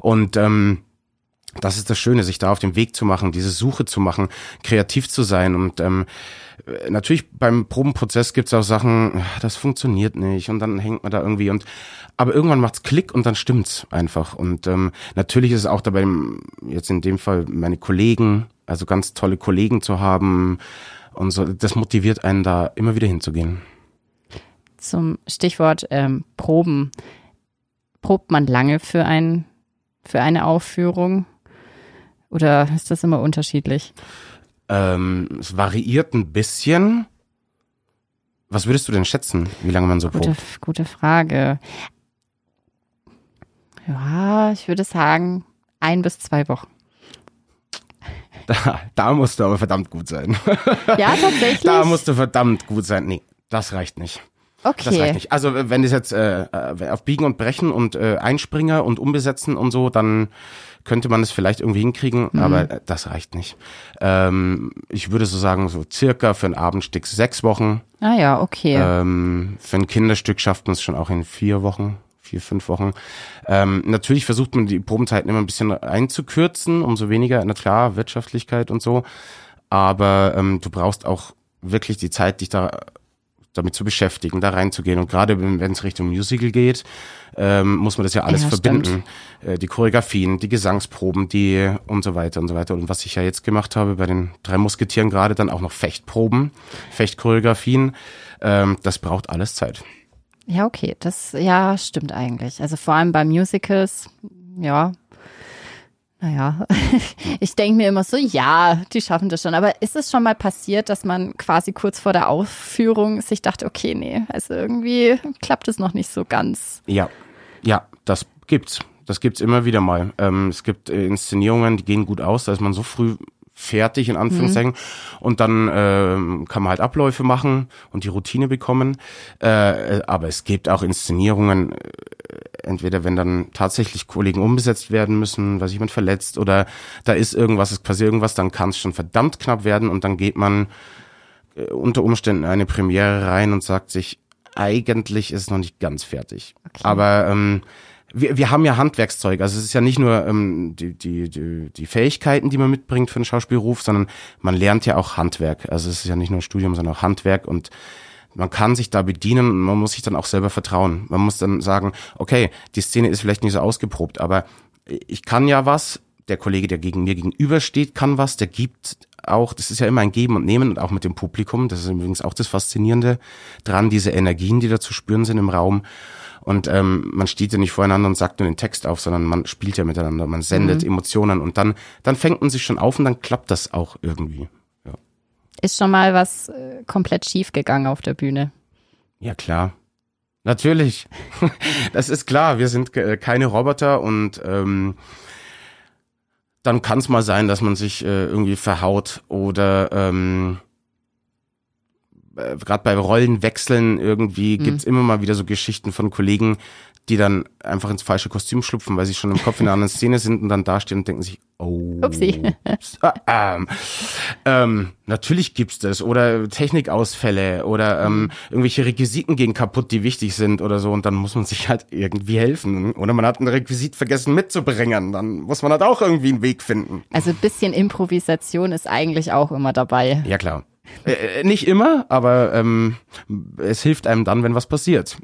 Speaker 2: Und ähm, das ist das Schöne, sich da auf den Weg zu machen, diese Suche zu machen, kreativ zu sein. Und ähm, natürlich beim Probenprozess gibt es auch Sachen, das funktioniert nicht und dann hängt man da irgendwie und aber irgendwann macht's Klick und dann stimmt's einfach. Und ähm, natürlich ist es auch dabei, jetzt in dem Fall meine Kollegen, also ganz tolle Kollegen zu haben und so, das motiviert einen da immer wieder hinzugehen.
Speaker 1: Zum Stichwort ähm, Proben. Probt man lange für ein für eine Aufführung? Oder ist das immer unterschiedlich?
Speaker 2: Ähm, es variiert ein bisschen. Was würdest du denn schätzen, wie lange man so
Speaker 1: gute,
Speaker 2: probt?
Speaker 1: Gute Frage. Ja, ich würde sagen, ein bis zwei Wochen.
Speaker 2: Da, da musst du aber verdammt gut sein.
Speaker 1: Ja, tatsächlich.
Speaker 2: Da musst du verdammt gut sein. Nee, das reicht nicht.
Speaker 1: Okay.
Speaker 2: Das reicht nicht. Also wenn es jetzt äh, äh, auf Biegen und Brechen und äh, Einspringer und Umbesetzen und so, dann könnte man es vielleicht irgendwie hinkriegen, mhm. aber äh, das reicht nicht. Ähm, ich würde so sagen, so circa für ein Abendstück sechs Wochen.
Speaker 1: Ah ja, okay.
Speaker 2: Ähm, für ein Kinderstück schafft man es schon auch in vier Wochen vier, fünf Wochen. Ähm, natürlich versucht man die Probenzeiten immer ein bisschen einzukürzen, umso weniger, na klar, Wirtschaftlichkeit und so. Aber ähm, du brauchst auch wirklich die Zeit, dich da damit zu beschäftigen, da reinzugehen. Und gerade wenn es Richtung Musical geht, ähm, muss man das ja alles ja, verbinden. Äh, die Choreografien, die Gesangsproben, die und so weiter und so weiter. Und was ich ja jetzt gemacht habe bei den drei Musketieren gerade, dann auch noch Fechtproben, Fechtchoreografien, ähm, das braucht alles Zeit.
Speaker 1: Ja, okay, das ja stimmt eigentlich. Also vor allem bei Musicals, ja, naja, ich denke mir immer so, ja, die schaffen das schon. Aber ist es schon mal passiert, dass man quasi kurz vor der Aufführung sich dachte, okay, nee, also irgendwie klappt es noch nicht so ganz?
Speaker 2: Ja, ja, das gibt's. Das gibt's immer wieder mal. Ähm, es gibt äh, Inszenierungen, die gehen gut aus, da ist man so früh fertig, in Anführungszeichen. Mhm. Und dann äh, kann man halt Abläufe machen und die Routine bekommen. Äh, aber es gibt auch Inszenierungen, äh, entweder wenn dann tatsächlich Kollegen umbesetzt werden müssen, weil sich jemand verletzt oder da ist irgendwas, ist quasi irgendwas, dann kann es schon verdammt knapp werden und dann geht man äh, unter Umständen eine Premiere rein und sagt sich, eigentlich ist es noch nicht ganz fertig. Okay. Aber ähm, wir, wir haben ja Handwerkszeug. Also es ist ja nicht nur ähm, die, die, die, die Fähigkeiten, die man mitbringt für einen Schauspielruf, sondern man lernt ja auch Handwerk. Also es ist ja nicht nur ein Studium, sondern auch Handwerk und man kann sich da bedienen und man muss sich dann auch selber vertrauen. Man muss dann sagen, okay, die Szene ist vielleicht nicht so ausgeprobt, aber ich kann ja was, der Kollege, der gegen mir gegenübersteht, kann was, der gibt auch, das ist ja immer ein Geben und Nehmen und auch mit dem Publikum, das ist übrigens auch das Faszinierende dran, diese Energien, die da zu spüren sind im Raum. Und ähm, man steht ja nicht voreinander und sagt nur den Text auf, sondern man spielt ja miteinander, man sendet mhm. Emotionen und dann, dann fängt man sich schon auf und dann klappt das auch irgendwie. Ja.
Speaker 1: Ist schon mal was äh, komplett schief gegangen auf der Bühne?
Speaker 2: Ja, klar. Natürlich. das ist klar. Wir sind äh, keine Roboter und ähm, dann kann es mal sein, dass man sich äh, irgendwie verhaut oder ähm, äh, gerade bei Rollenwechseln irgendwie mhm. gibt's immer mal wieder so Geschichten von Kollegen, die dann einfach ins falsche Kostüm schlupfen, weil sie schon im Kopf in einer anderen Szene sind und dann dastehen und denken sich, oh. Upsi. Ah, ähm, ähm, natürlich gibt's das. Oder Technikausfälle oder ähm, irgendwelche Requisiten gehen kaputt, die wichtig sind oder so. Und dann muss man sich halt irgendwie helfen. Oder man hat ein Requisit vergessen mitzubringen. Dann muss man halt auch irgendwie einen Weg finden.
Speaker 1: Also ein bisschen Improvisation ist eigentlich auch immer dabei.
Speaker 2: Ja, klar. Äh, äh, nicht immer, aber ähm, es hilft einem dann, wenn was passiert.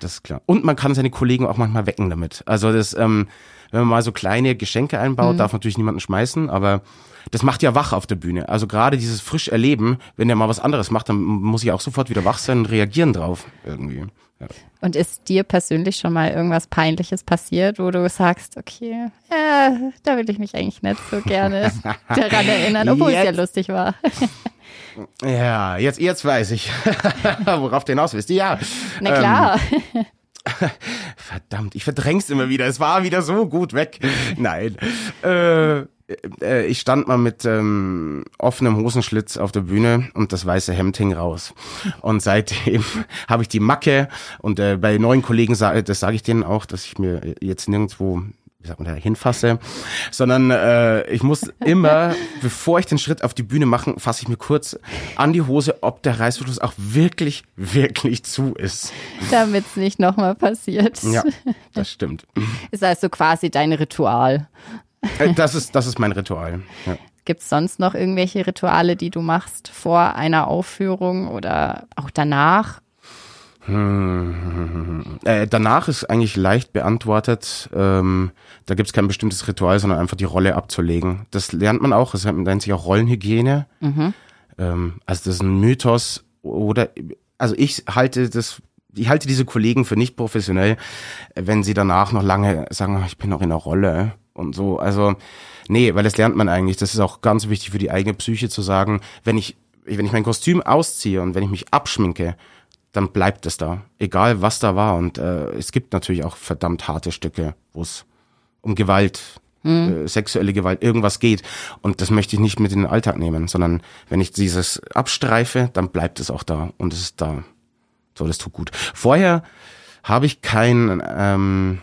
Speaker 2: Das ist klar. Und man kann seine Kollegen auch manchmal wecken damit. Also das, ähm, wenn man mal so kleine Geschenke einbaut, mhm. darf natürlich niemanden schmeißen, aber das macht ja wach auf der Bühne. Also gerade dieses frisch erleben, wenn der mal was anderes macht, dann muss ich auch sofort wieder wach sein und reagieren drauf irgendwie. Ja.
Speaker 1: Und ist dir persönlich schon mal irgendwas Peinliches passiert, wo du sagst, okay, äh, da will ich mich eigentlich nicht so gerne daran erinnern, obwohl es ja lustig war.
Speaker 2: Ja, jetzt, jetzt weiß ich, worauf du hinaus willst. Ja.
Speaker 1: Na klar. Ähm,
Speaker 2: verdammt, ich verdräng's immer wieder. Es war wieder so gut weg. Nein. Äh, äh, ich stand mal mit ähm, offenem Hosenschlitz auf der Bühne und das weiße Hemd hing raus. Und seitdem habe ich die Macke und äh, bei neuen Kollegen, das sage ich denen auch, dass ich mir jetzt nirgendwo wie sagt man da, hinfasse, sondern äh, ich muss immer, bevor ich den Schritt auf die Bühne mache, fasse ich mir kurz an die Hose, ob der Reißverschluss auch wirklich, wirklich zu ist.
Speaker 1: Damit es nicht nochmal passiert.
Speaker 2: Ja, das stimmt.
Speaker 1: Ist also quasi dein Ritual.
Speaker 2: Äh, das ist, das ist mein Ritual. Ja.
Speaker 1: Gibt es sonst noch irgendwelche Rituale, die du machst vor einer Aufführung oder auch danach?
Speaker 2: Hm, äh, danach ist eigentlich leicht beantwortet. Ähm, da gibt es kein bestimmtes Ritual, sondern einfach die Rolle abzulegen. Das lernt man auch. Das nennt sich auch Rollenhygiene. Mhm. Ähm, also das ist ein Mythos oder also ich halte das ich halte diese Kollegen für nicht professionell, wenn sie danach noch lange sagen, ah, ich bin noch in der Rolle und so. Also nee, weil das lernt man eigentlich. Das ist auch ganz wichtig für die eigene Psyche zu sagen, wenn ich wenn ich mein Kostüm ausziehe und wenn ich mich abschminke, dann bleibt es da. Egal was da war. Und äh, es gibt natürlich auch verdammt harte Stücke, wo es um Gewalt, mhm. äh, sexuelle Gewalt, irgendwas geht. Und das möchte ich nicht mit in den Alltag nehmen, sondern wenn ich dieses abstreife, dann bleibt es auch da und es ist da. So, das tut gut. Vorher habe ich kein, ähm,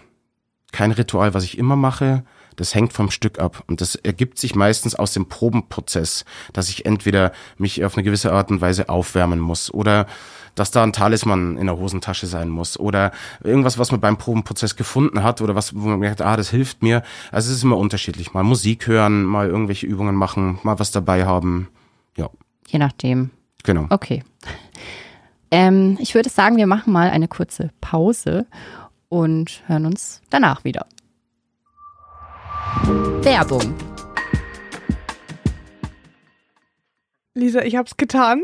Speaker 2: kein Ritual, was ich immer mache. Das hängt vom Stück ab. Und das ergibt sich meistens aus dem Probenprozess, dass ich entweder mich auf eine gewisse Art und Weise aufwärmen muss oder dass da ein Talisman in der Hosentasche sein muss oder irgendwas, was man beim Probenprozess gefunden hat oder was, wo man merkt, ah, das hilft mir. Also es ist immer unterschiedlich. Mal Musik hören, mal irgendwelche Übungen machen, mal was dabei haben. Ja.
Speaker 1: Je nachdem.
Speaker 2: Genau.
Speaker 1: Okay. Ähm, ich würde sagen, wir machen mal eine kurze Pause und hören uns danach wieder. Werbung.
Speaker 3: Lisa, ich hab's getan.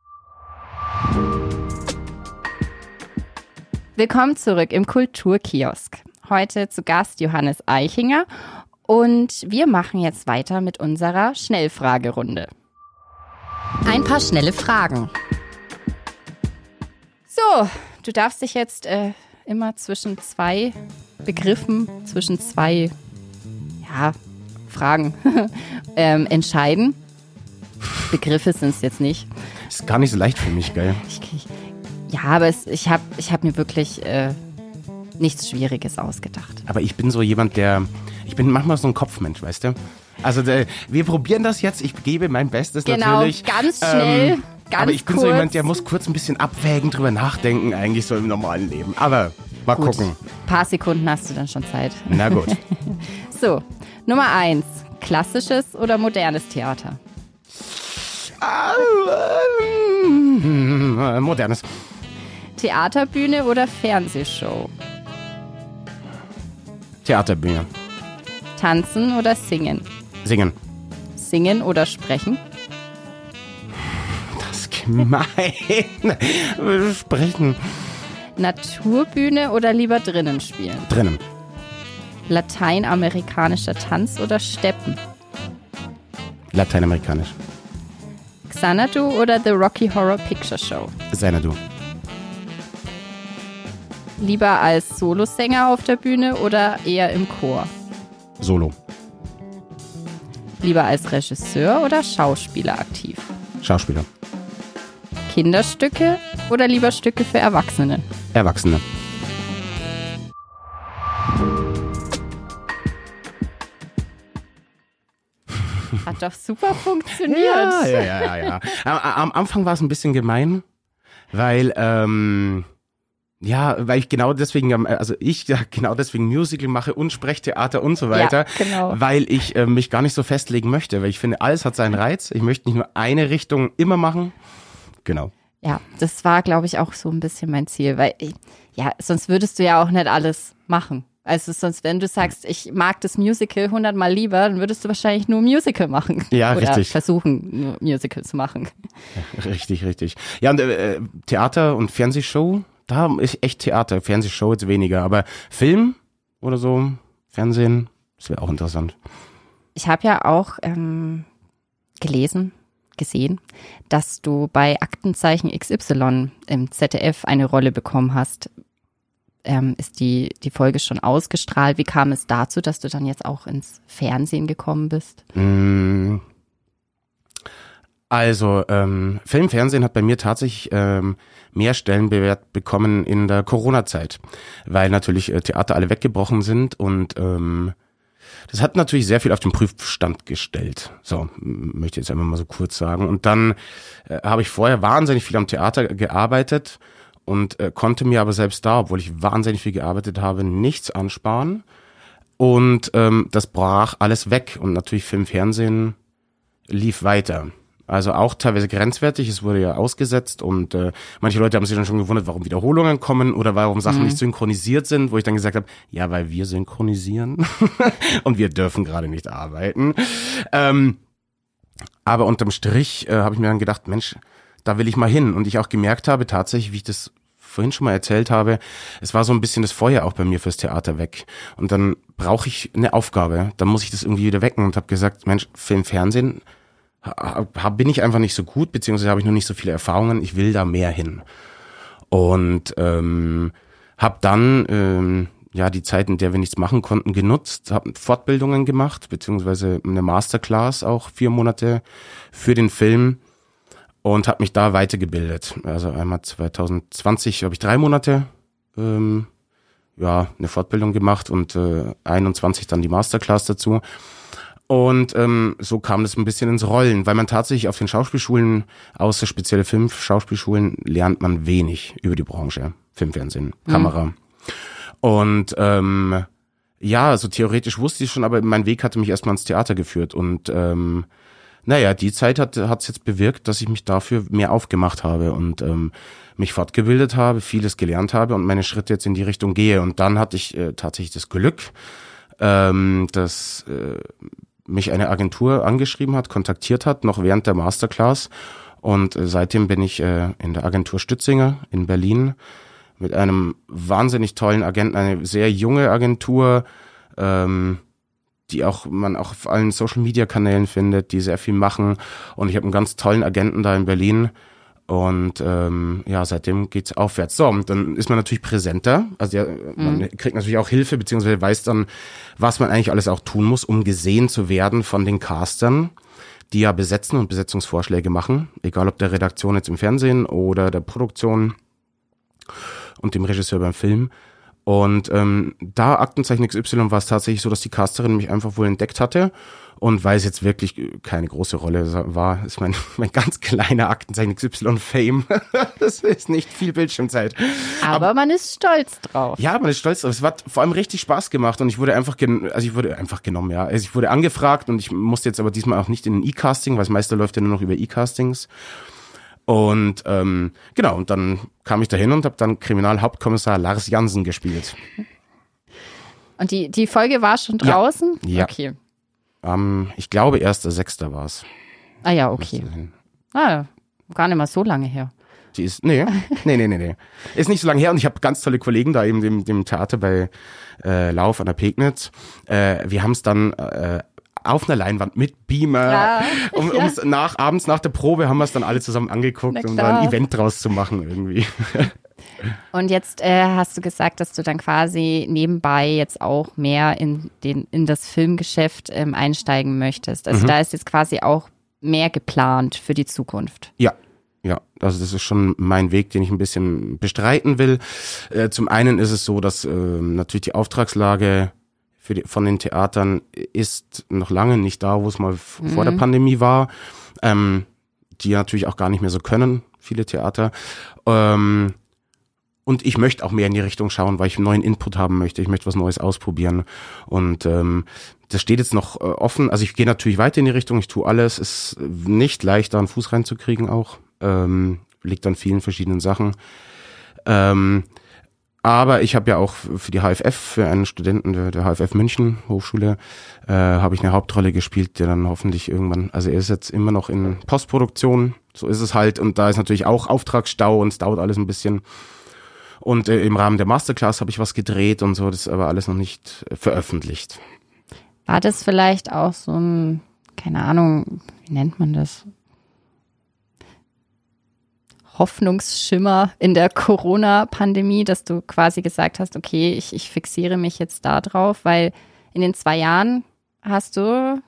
Speaker 1: Willkommen zurück im Kulturkiosk. Heute zu Gast Johannes Eichinger Und wir machen jetzt weiter mit unserer Schnellfragerunde. Ein paar schnelle Fragen. So, du darfst dich jetzt äh, immer zwischen zwei Begriffen, zwischen zwei ja, Fragen ähm, entscheiden. Begriffe sind es jetzt nicht.
Speaker 2: Ist gar nicht so leicht für mich, geil.
Speaker 1: Ich, ich, ja, aber es, ich habe ich hab mir wirklich äh, nichts Schwieriges ausgedacht.
Speaker 2: Aber ich bin so jemand, der. Ich bin manchmal so ein Kopfmensch, weißt du? Also der, wir probieren das jetzt. Ich gebe mein Bestes
Speaker 1: genau,
Speaker 2: natürlich.
Speaker 1: ganz schnell.
Speaker 2: Ähm,
Speaker 1: ganz
Speaker 2: aber ich bin
Speaker 1: kurz.
Speaker 2: so jemand, der muss kurz ein bisschen abwägen, drüber nachdenken, eigentlich so im normalen Leben. Aber mal
Speaker 1: Gut.
Speaker 2: gucken.
Speaker 1: Ein paar Sekunden hast du dann schon Zeit.
Speaker 2: Na gut.
Speaker 1: So, Nummer eins. Klassisches oder modernes Theater?
Speaker 2: Äh, Modernes.
Speaker 1: Theaterbühne oder Fernsehshow?
Speaker 2: Theaterbühne.
Speaker 1: Tanzen oder singen?
Speaker 2: Singen.
Speaker 1: Singen oder sprechen?
Speaker 2: Das ist gemein. Sprechen.
Speaker 1: Naturbühne oder lieber drinnen spielen?
Speaker 2: Drinnen.
Speaker 1: Lateinamerikanischer Tanz oder Steppen?
Speaker 2: Lateinamerikanisch.
Speaker 1: Xanadu oder The Rocky Horror Picture Show?
Speaker 2: Xanadu.
Speaker 1: Lieber als Solosänger auf der Bühne oder eher im Chor?
Speaker 2: Solo.
Speaker 1: Lieber als Regisseur oder Schauspieler aktiv?
Speaker 2: Schauspieler.
Speaker 1: Kinderstücke oder lieber Stücke für Erwachsene?
Speaker 2: Erwachsene.
Speaker 1: Hat doch super funktioniert.
Speaker 2: Ja, ja, ja, ja. ja. Am, am Anfang war es ein bisschen gemein, weil, ähm, ja, weil ich genau deswegen, also ich ja genau deswegen Musical mache und Sprechtheater und so weiter,
Speaker 1: Ja, genau.
Speaker 2: weil ich äh, mich gar nicht so festlegen möchte, weil ich finde, alles hat seinen Reiz. Ich möchte nicht nur eine Richtung immer machen. Genau.
Speaker 1: Ja, das war, glaube ich, auch so ein bisschen mein Ziel, weil, ich- ja, sonst würdest du ja auch nicht alles machen. Also sonst, wenn du sagst, ich mag das Musical hundertmal lieber, dann würdest du wahrscheinlich nur Musical machen.
Speaker 2: Ja,
Speaker 1: Oder
Speaker 2: richtig.
Speaker 1: versuchen, nur Musical zu machen.
Speaker 2: Richtig, richtig. Ja, und äh, Theater und Fernsehshow, da ist echt Theater, Fernsehshow jetzt weniger, aber Film oder so, Fernsehen, das wäre auch interessant.
Speaker 1: Ich habe ja auch ähm, gelesen, gesehen, dass du bei Aktenzeichen XY im ZDF eine Rolle bekommen hast. Ähm, ist die, die Folge schon ausgestrahlt? Wie kam es dazu, dass du dann jetzt auch ins Fernsehen gekommen bist?
Speaker 2: Mm. Also, ähm, Film, Fernsehen hat bei mir tatsächlich ähm, mehr Stellenwert bekommen in der Corona-Zeit, weil natürlich äh, Theater alle weggebrochen sind und ähm, das hat natürlich sehr viel auf den Prüfstand gestellt. So, möchte ich jetzt einfach mal so kurz sagen. Und dann äh, habe ich vorher wahnsinnig viel am Theater gearbeitet und äh, konnte mir aber selbst da, obwohl ich wahnsinnig viel gearbeitet habe, nichts ansparen. Und ähm, das brach alles weg. Und natürlich Film, Fernsehen lief weiter. Also auch teilweise grenzwertig, es wurde ja ausgesetzt und äh, manche Leute haben sich dann schon gewundert, warum Wiederholungen kommen oder warum Sachen nicht synchronisiert sind, wo ich dann gesagt habe, ja, weil wir synchronisieren und wir dürfen gerade nicht arbeiten. Ähm, aber unterm Strich äh, habe ich mir dann gedacht, Mensch, da will ich mal hin. Und ich auch gemerkt habe, tatsächlich, wie ich das vorhin schon mal erzählt habe, es war so ein bisschen das Feuer auch bei mir fürs Theater weg. Und dann brauche ich eine Aufgabe. Dann muss ich das irgendwie wieder wecken und habe gesagt, Mensch, Film, Fernsehen, ha- ha- bin ich einfach nicht so gut, beziehungsweise habe ich noch nicht so viele Erfahrungen. Ich will da mehr hin. Und ähm, habe dann ähm, ja die Zeit, in der wir nichts machen konnten, genutzt, habe Fortbildungen gemacht, beziehungsweise eine Masterclass auch vier Monate für den Film und habe mich da weitergebildet. Also einmal 2020 habe ich drei Monate ähm, ja eine Fortbildung gemacht und äh, 21 dann die Masterclass dazu. Und ähm, so kam das ein bisschen ins Rollen, weil man tatsächlich auf den Schauspielschulen, außer spezielle Film-Schauspielschulen, lernt man wenig über die Branche. Film, Fernsehen, Kamera. Und ähm, ja, also theoretisch wusste ich schon, aber mein Weg hatte mich erstmal ins Theater geführt. Und ähm, naja, die Zeit hat es jetzt bewirkt, dass ich mich dafür mehr aufgemacht habe und ähm, mich fortgebildet habe, vieles gelernt habe und meine Schritte jetzt in die Richtung gehe. Und dann hatte ich äh, tatsächlich das Glück, ähm, dass äh, mich eine Agentur angeschrieben hat, kontaktiert hat, noch während der Masterclass. Und äh, seitdem bin ich äh, in der Agentur Stützinger in Berlin mit einem wahnsinnig tollen Agenten, eine sehr junge Agentur, ähm, die auch man auch auf allen Social Media Kanälen findet, die sehr viel machen. Und ich habe einen ganz tollen Agenten da in Berlin. Und ähm, ja, seitdem geht's aufwärts. So, und dann ist man natürlich präsenter. Also ja, man
Speaker 1: Mhm.
Speaker 2: kriegt natürlich auch Hilfe, beziehungsweise weiß dann, was man eigentlich alles auch tun muss, um gesehen zu werden von den Castern, die ja besetzen und Besetzungsvorschläge machen. Egal ob der Redaktion jetzt im Fernsehen oder der Produktion und dem Regisseur beim Film. Und ähm, da Aktenzeichen XY war es tatsächlich so, dass die Casterin mich einfach wohl entdeckt hatte. Und weil es jetzt wirklich keine große Rolle war, ist mein, mein ganz kleiner Aktenzeichen XY Fame. das ist nicht viel Bildschirmzeit.
Speaker 1: Aber man ist stolz drauf.
Speaker 2: Ja, man ist stolz drauf. Es hat vor allem richtig Spaß gemacht und ich wurde einfach, gen also ich wurde einfach genommen, ja. Also ich wurde angefragt und ich musste jetzt aber diesmal auch nicht in ein E-Casting, weil das meiste läuft ja nur noch über E-Castings. Und ähm, genau, und dann kam ich dahin und habe dann Kriminalhauptkommissar Lars Jansen gespielt.
Speaker 1: Und die, die Folge war schon
Speaker 2: Ja.
Speaker 1: draußen?
Speaker 2: Ja.
Speaker 1: Okay.
Speaker 2: Ähm, ich glaube, erster Sechster war es.
Speaker 1: Ah ja, okay. Ah, gar nicht mal so lange her.
Speaker 2: Die ist, nee, nee, nee, nee, nee. Ist nicht so lange her und ich habe ganz tolle Kollegen da eben dem, dem Theater bei äh, Lauf an der Pegnitz. Äh, wir haben es dann äh, auf einer Leinwand mit Beamer,
Speaker 1: Ja,
Speaker 2: um,
Speaker 1: ja.
Speaker 2: nach, abends nach der Probe haben wir es dann alle zusammen angeguckt, um da ein. Event draus zu machen irgendwie.
Speaker 1: Und jetzt äh, hast du gesagt, dass du dann quasi nebenbei jetzt auch mehr in, den, in das Filmgeschäft ähm, einsteigen möchtest.
Speaker 2: Mhm.
Speaker 1: Also da ist jetzt quasi auch mehr geplant für die Zukunft.
Speaker 2: Ja, ja, also das ist schon mein Weg, den ich ein bisschen bestreiten will. Äh, zum einen ist es so, dass ähm, natürlich die Auftragslage die, von den Theatern ist noch lange nicht da, wo es mal f- vor der Pandemie war, ähm, die natürlich auch gar nicht mehr so können, viele Theater. Ähm, und ich möchte auch mehr in die Richtung schauen, weil ich einen neuen Input haben möchte. Ich möchte was Neues ausprobieren. Und ähm, das steht jetzt noch äh, offen. Also ich gehe natürlich weiter in die Richtung. Ich tue alles. Ist nicht leicht, da einen Fuß reinzukriegen auch. Ähm, liegt an vielen verschiedenen Sachen. Ähm, aber ich habe ja auch für die HFF, für einen Studenten der, der HFF München Hochschule, äh, habe ich eine Hauptrolle gespielt, der dann hoffentlich irgendwann, also er ist jetzt immer noch in Postproduktion, so ist es halt. Und da ist natürlich auch Auftragsstau und es dauert alles ein bisschen. Und äh, im Rahmen der Masterclass habe ich was gedreht und so, das ist aber alles noch nicht äh, veröffentlicht.
Speaker 1: War das vielleicht auch so ein, keine Ahnung, wie nennt man das? Hoffnungsschimmer in der Corona-Pandemie, dass du quasi gesagt hast, okay, ich, ich fixiere mich jetzt da drauf, weil in den zwei Jahren hast du,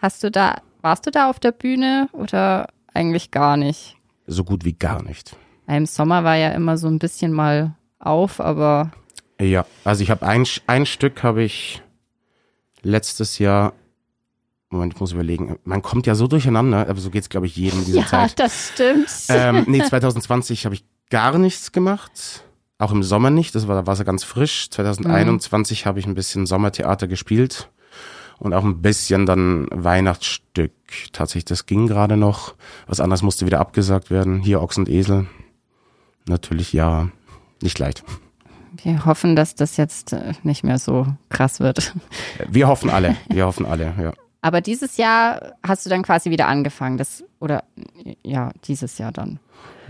Speaker 1: hast du da, warst du da auf der Bühne oder eigentlich gar nicht?
Speaker 2: So gut wie gar nicht.
Speaker 1: Im Sommer war ja immer so ein bisschen mal auf, aber
Speaker 2: Ja, also ich habe ein, ein Stück habe ich letztes Jahr, Moment, ich muss überlegen, man kommt ja so durcheinander, aber so geht's glaube ich jedem diese
Speaker 1: ja,
Speaker 2: Zeit.
Speaker 1: das stimmt.
Speaker 2: Ähm, nee, 2020 habe ich gar nichts gemacht. Auch im Sommer nicht, das war, da war es ja ganz frisch. 2021 habe ich ein bisschen Sommertheater gespielt und auch ein bisschen dann Weihnachtsstück. Tatsächlich, das ging gerade noch. Was anderes musste wieder abgesagt werden. Hier Ochs und Esel. Natürlich ja, nicht leicht.
Speaker 1: Wir hoffen, dass das jetzt äh, nicht mehr so krass wird.
Speaker 2: Wir hoffen alle, wir hoffen alle, ja.
Speaker 1: Aber dieses Jahr hast du dann quasi wieder angefangen, das oder ja, dieses Jahr dann.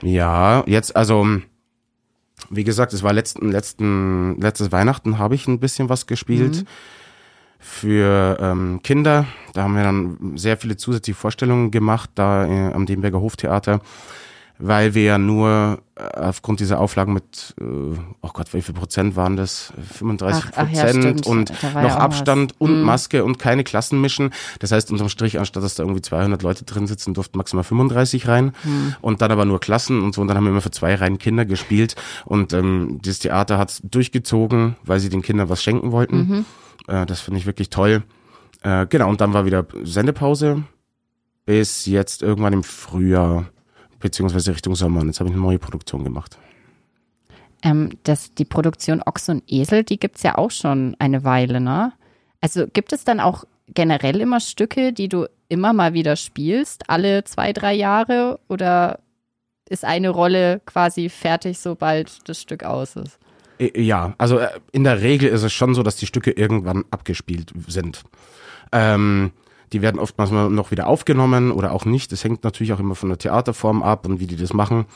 Speaker 2: Ja, jetzt also, wie gesagt, es war letzten, letzten, letztes Weihnachten habe ich ein bisschen was gespielt für ähm, Kinder. Da haben wir dann sehr viele zusätzliche Vorstellungen gemacht, da äh, am Demberger Hoftheater, weil wir ja nur äh, aufgrund dieser Auflagen mit, äh, oh Gott, wie viel Prozent waren das? 35
Speaker 1: Ach, ach ja,
Speaker 2: Prozent und
Speaker 1: ja
Speaker 2: noch
Speaker 1: auch
Speaker 2: Abstand
Speaker 1: was.
Speaker 2: und
Speaker 1: Mhm.
Speaker 2: Maske und keine Klassen mischen. Das heißt, unterm Strich, anstatt dass da irgendwie 200 Leute drin sitzen, durften maximal 35 rein und dann aber nur Klassen und so. Und dann haben wir immer für zwei Reihen Kinder gespielt und ähm, dieses Theater hat durchgezogen, weil sie den Kindern was schenken wollten. Äh, das finde ich wirklich toll. Äh, genau, und dann war wieder Sendepause bis jetzt irgendwann im Frühjahr, beziehungsweise Richtung Sommer. Und jetzt habe ich eine neue Produktion gemacht.
Speaker 1: Ähm, das, die Produktion Ochs und Esel, die gibt's ja auch schon eine Weile, ne? Also gibt es dann auch generell immer Stücke, die du immer mal wieder spielst, alle zwei, drei Jahre? Oder ist eine Rolle quasi fertig, sobald das Stück aus ist?
Speaker 2: Äh, Ja, also äh, in der Regel ist es schon so, dass die Stücke irgendwann abgespielt sind. Ähm, die werden oftmals mal noch wieder aufgenommen oder auch nicht. Das hängt natürlich auch immer von der Theaterform ab und wie die das machen.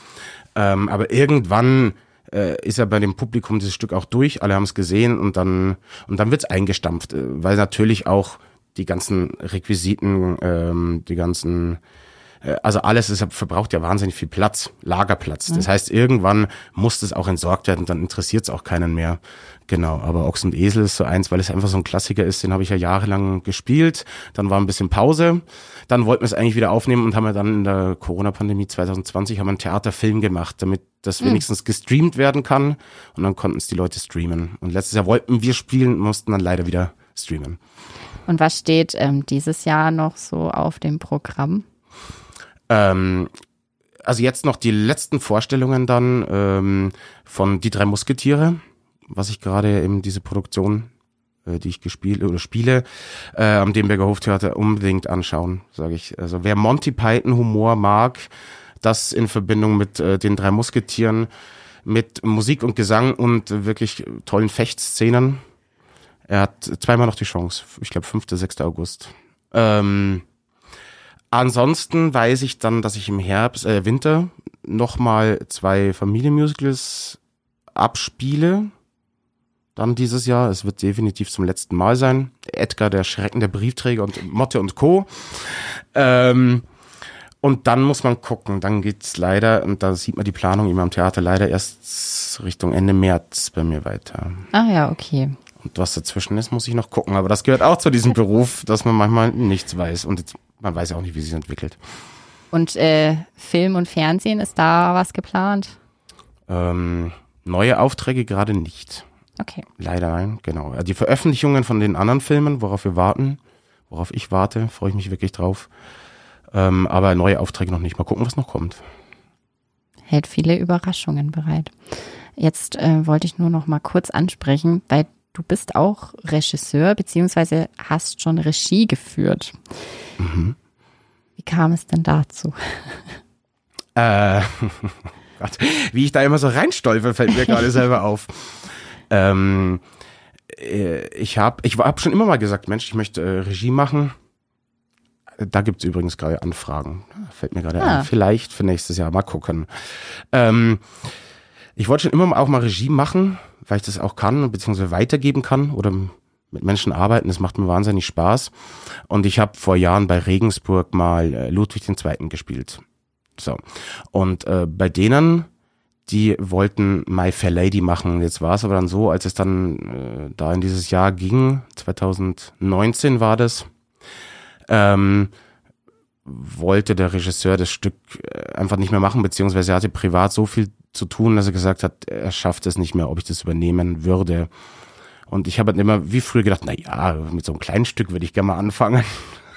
Speaker 2: Ähm, aber irgendwann äh, ist ja bei dem Publikum dieses Stück auch durch. Alle haben es gesehen und dann und dann wird's eingestampft, äh, weil natürlich auch die ganzen Requisiten, ähm, die ganzen also alles ist, verbraucht ja wahnsinnig viel Platz, Lagerplatz. Das heißt, irgendwann muss das auch entsorgt werden, dann interessiert es auch keinen mehr. Genau, aber Ochs und Esel ist so eins, weil es einfach so ein Klassiker ist, den habe ich ja jahrelang gespielt. Dann war ein bisschen Pause. Dann wollten wir es eigentlich wieder aufnehmen und haben wir dann in der Corona-Pandemie 2020 haben wir einen Theaterfilm gemacht, damit das wenigstens gestreamt werden kann. Und dann konnten es die Leute streamen. Und letztes Jahr wollten wir spielen, mussten dann leider wieder streamen.
Speaker 1: Und was steht ähm, dieses Jahr noch so auf dem Programm?
Speaker 2: Ähm, also jetzt noch die letzten Vorstellungen dann ähm, von Die drei Musketiere, was ich gerade eben diese Produktion, äh, die ich gespielt oder spiele, äh, am Demberger Hoftheater unbedingt anschauen, sage ich. Also wer Monty Python Humor mag, das in Verbindung mit äh, den drei Musketieren, mit Musik und Gesang und wirklich tollen Fechtszenen. Er hat zweimal noch die Chance. Ich glaube 5. 6. August. Ähm, Ansonsten weiß ich dann, dass ich im Herbst, äh, Winter nochmal zwei Familienmusicals abspiele. Dann dieses Jahr. Es wird definitiv zum letzten Mal sein. Edgar, der schreckende Briefträger und Motte und Co. Ähm, und dann muss man gucken. Dann geht's leider, und da sieht man die Planung immer am Theater leider erst Richtung Ende März bei mir weiter.
Speaker 1: Ah ja, okay.
Speaker 2: Und was dazwischen ist, muss ich noch gucken. Aber das gehört auch zu diesem Beruf, dass man manchmal nichts weiß. Und jetzt man weiß ja auch nicht, wie sich entwickelt.
Speaker 1: Und äh, Film und Fernsehen, ist da was geplant?
Speaker 2: Ähm, neue Aufträge gerade nicht.
Speaker 1: Okay.
Speaker 2: Leider nein, genau. Die Veröffentlichungen von den anderen Filmen, worauf wir warten, worauf ich warte, freue ich mich wirklich drauf. Ähm, aber neue Aufträge noch nicht. Mal gucken, was noch kommt.
Speaker 1: Hält viele Überraschungen bereit. Jetzt äh, wollte ich nur noch mal kurz ansprechen, weil du bist auch Regisseur beziehungsweise hast schon Regie geführt. Mhm. Wie kam es denn dazu?
Speaker 2: Äh, Gott, wie ich da immer so reinstolpe, fällt mir gerade selber auf. Ähm, äh, ich habe ich hab schon immer mal gesagt, Mensch, ich möchte äh, Regie machen. Da gibt es übrigens gerade Anfragen. Fällt mir gerade ah. ein. Vielleicht für nächstes Jahr. Mal gucken. Ähm, ich wollte schon immer auch mal Regie machen, weil ich das auch kann, beziehungsweise weitergeben kann oder mit Menschen arbeiten, das macht mir wahnsinnig Spaß. Und ich habe vor Jahren bei Regensburg mal äh, Ludwig II. gespielt. So. Und äh, bei denen, die wollten My Fair Lady machen. Jetzt war es aber dann so, als es dann äh, da in dieses Jahr ging, 2019 war das, ähm, wollte der Regisseur das Stück äh, einfach nicht mehr machen, beziehungsweise er hatte privat so viel zu tun, dass er gesagt hat, er schafft es nicht mehr, ob ich das übernehmen würde. Und ich habe halt immer wie früher gedacht, na ja, mit so einem kleinen Stück würde ich gerne mal anfangen.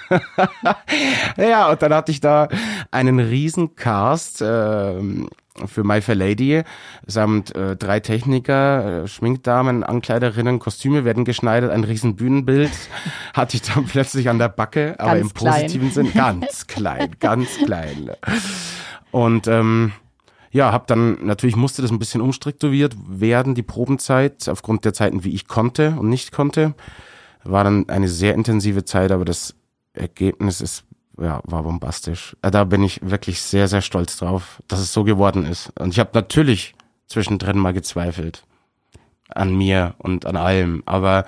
Speaker 2: ja, und dann hatte ich da einen riesen Cast äh, für My Fair Lady samt äh, drei Techniker, äh, Schminkdamen, Ankleiderinnen, Kostüme werden geschneidert, ein riesen Bühnenbild hatte ich dann plötzlich an der Backe, aber ganz im positiven klein. Sinn ganz klein, ganz klein. Und ähm, ja, habe dann natürlich musste das ein bisschen umstrukturiert werden, die Probenzeit, aufgrund der Zeiten, wie ich konnte und nicht konnte. War dann eine sehr intensive Zeit, aber das Ergebnis ist, ja, war bombastisch. Äh, da bin ich wirklich sehr, sehr stolz drauf, dass es so geworden ist. Und ich habe natürlich zwischendrin mal gezweifelt an mir und an allem, aber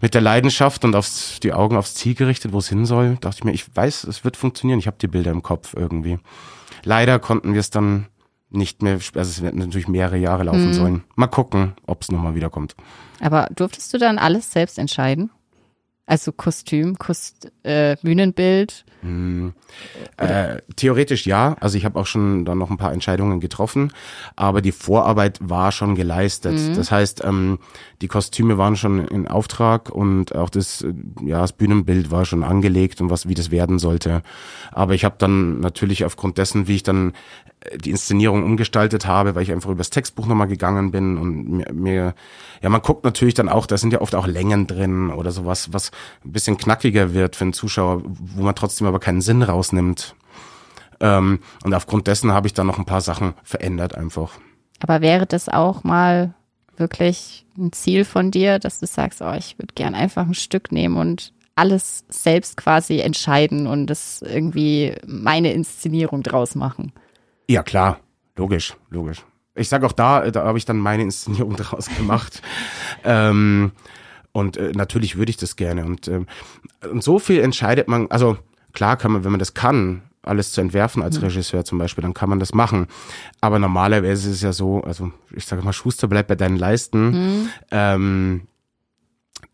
Speaker 2: mit der Leidenschaft und aufs, die Augen aufs Ziel gerichtet, wo es hin soll, dachte ich mir, ich weiß, es wird funktionieren. Ich habe die Bilder im Kopf irgendwie. Leider konnten wir es dann nicht mehr, also es wird natürlich mehrere Jahre laufen mhm. sollen. Mal gucken, ob es nochmal wiederkommt.
Speaker 1: Aber durftest du dann alles selbst entscheiden? Also Kostüm, Kost, äh, Bühnenbild?
Speaker 2: Hm, äh, theoretisch ja. Also ich habe auch schon dann noch ein paar Entscheidungen getroffen, aber die Vorarbeit war schon geleistet. Mhm. Das heißt, ähm, die Kostüme waren schon in Auftrag und auch das, äh, ja, das Bühnenbild war schon angelegt und was wie das werden sollte. Aber ich habe dann natürlich aufgrund dessen, wie ich dann die Inszenierung umgestaltet habe, weil ich einfach übers Textbuch nochmal gegangen bin und mir, mir, ja, man guckt natürlich dann auch, da sind ja oft auch Längen drin oder sowas, was ein bisschen knackiger wird für einen Zuschauer, wo man trotzdem aber keinen Sinn rausnimmt. Ähm, und aufgrund dessen habe ich dann noch ein paar Sachen verändert einfach.
Speaker 1: Aber wäre das auch mal wirklich ein Ziel von dir, dass du sagst, oh, ich würde gern einfach ein Stück nehmen und alles selbst quasi entscheiden und das irgendwie meine Inszenierung draus machen?
Speaker 2: Ja, klar. Logisch, logisch. Ich sag auch da, da habe ich dann meine Inszenierung draus gemacht. ähm, Und äh, natürlich würde ich das gerne. Und, ähm, und so viel entscheidet man, also klar kann man, wenn man das kann, alles zu entwerfen als Regisseur zum Beispiel, dann kann man das machen. Aber normalerweise ist es ja so, also ich sage mal, Schuster bleibt bei deinen Leisten.
Speaker 1: Mhm.
Speaker 2: Ähm,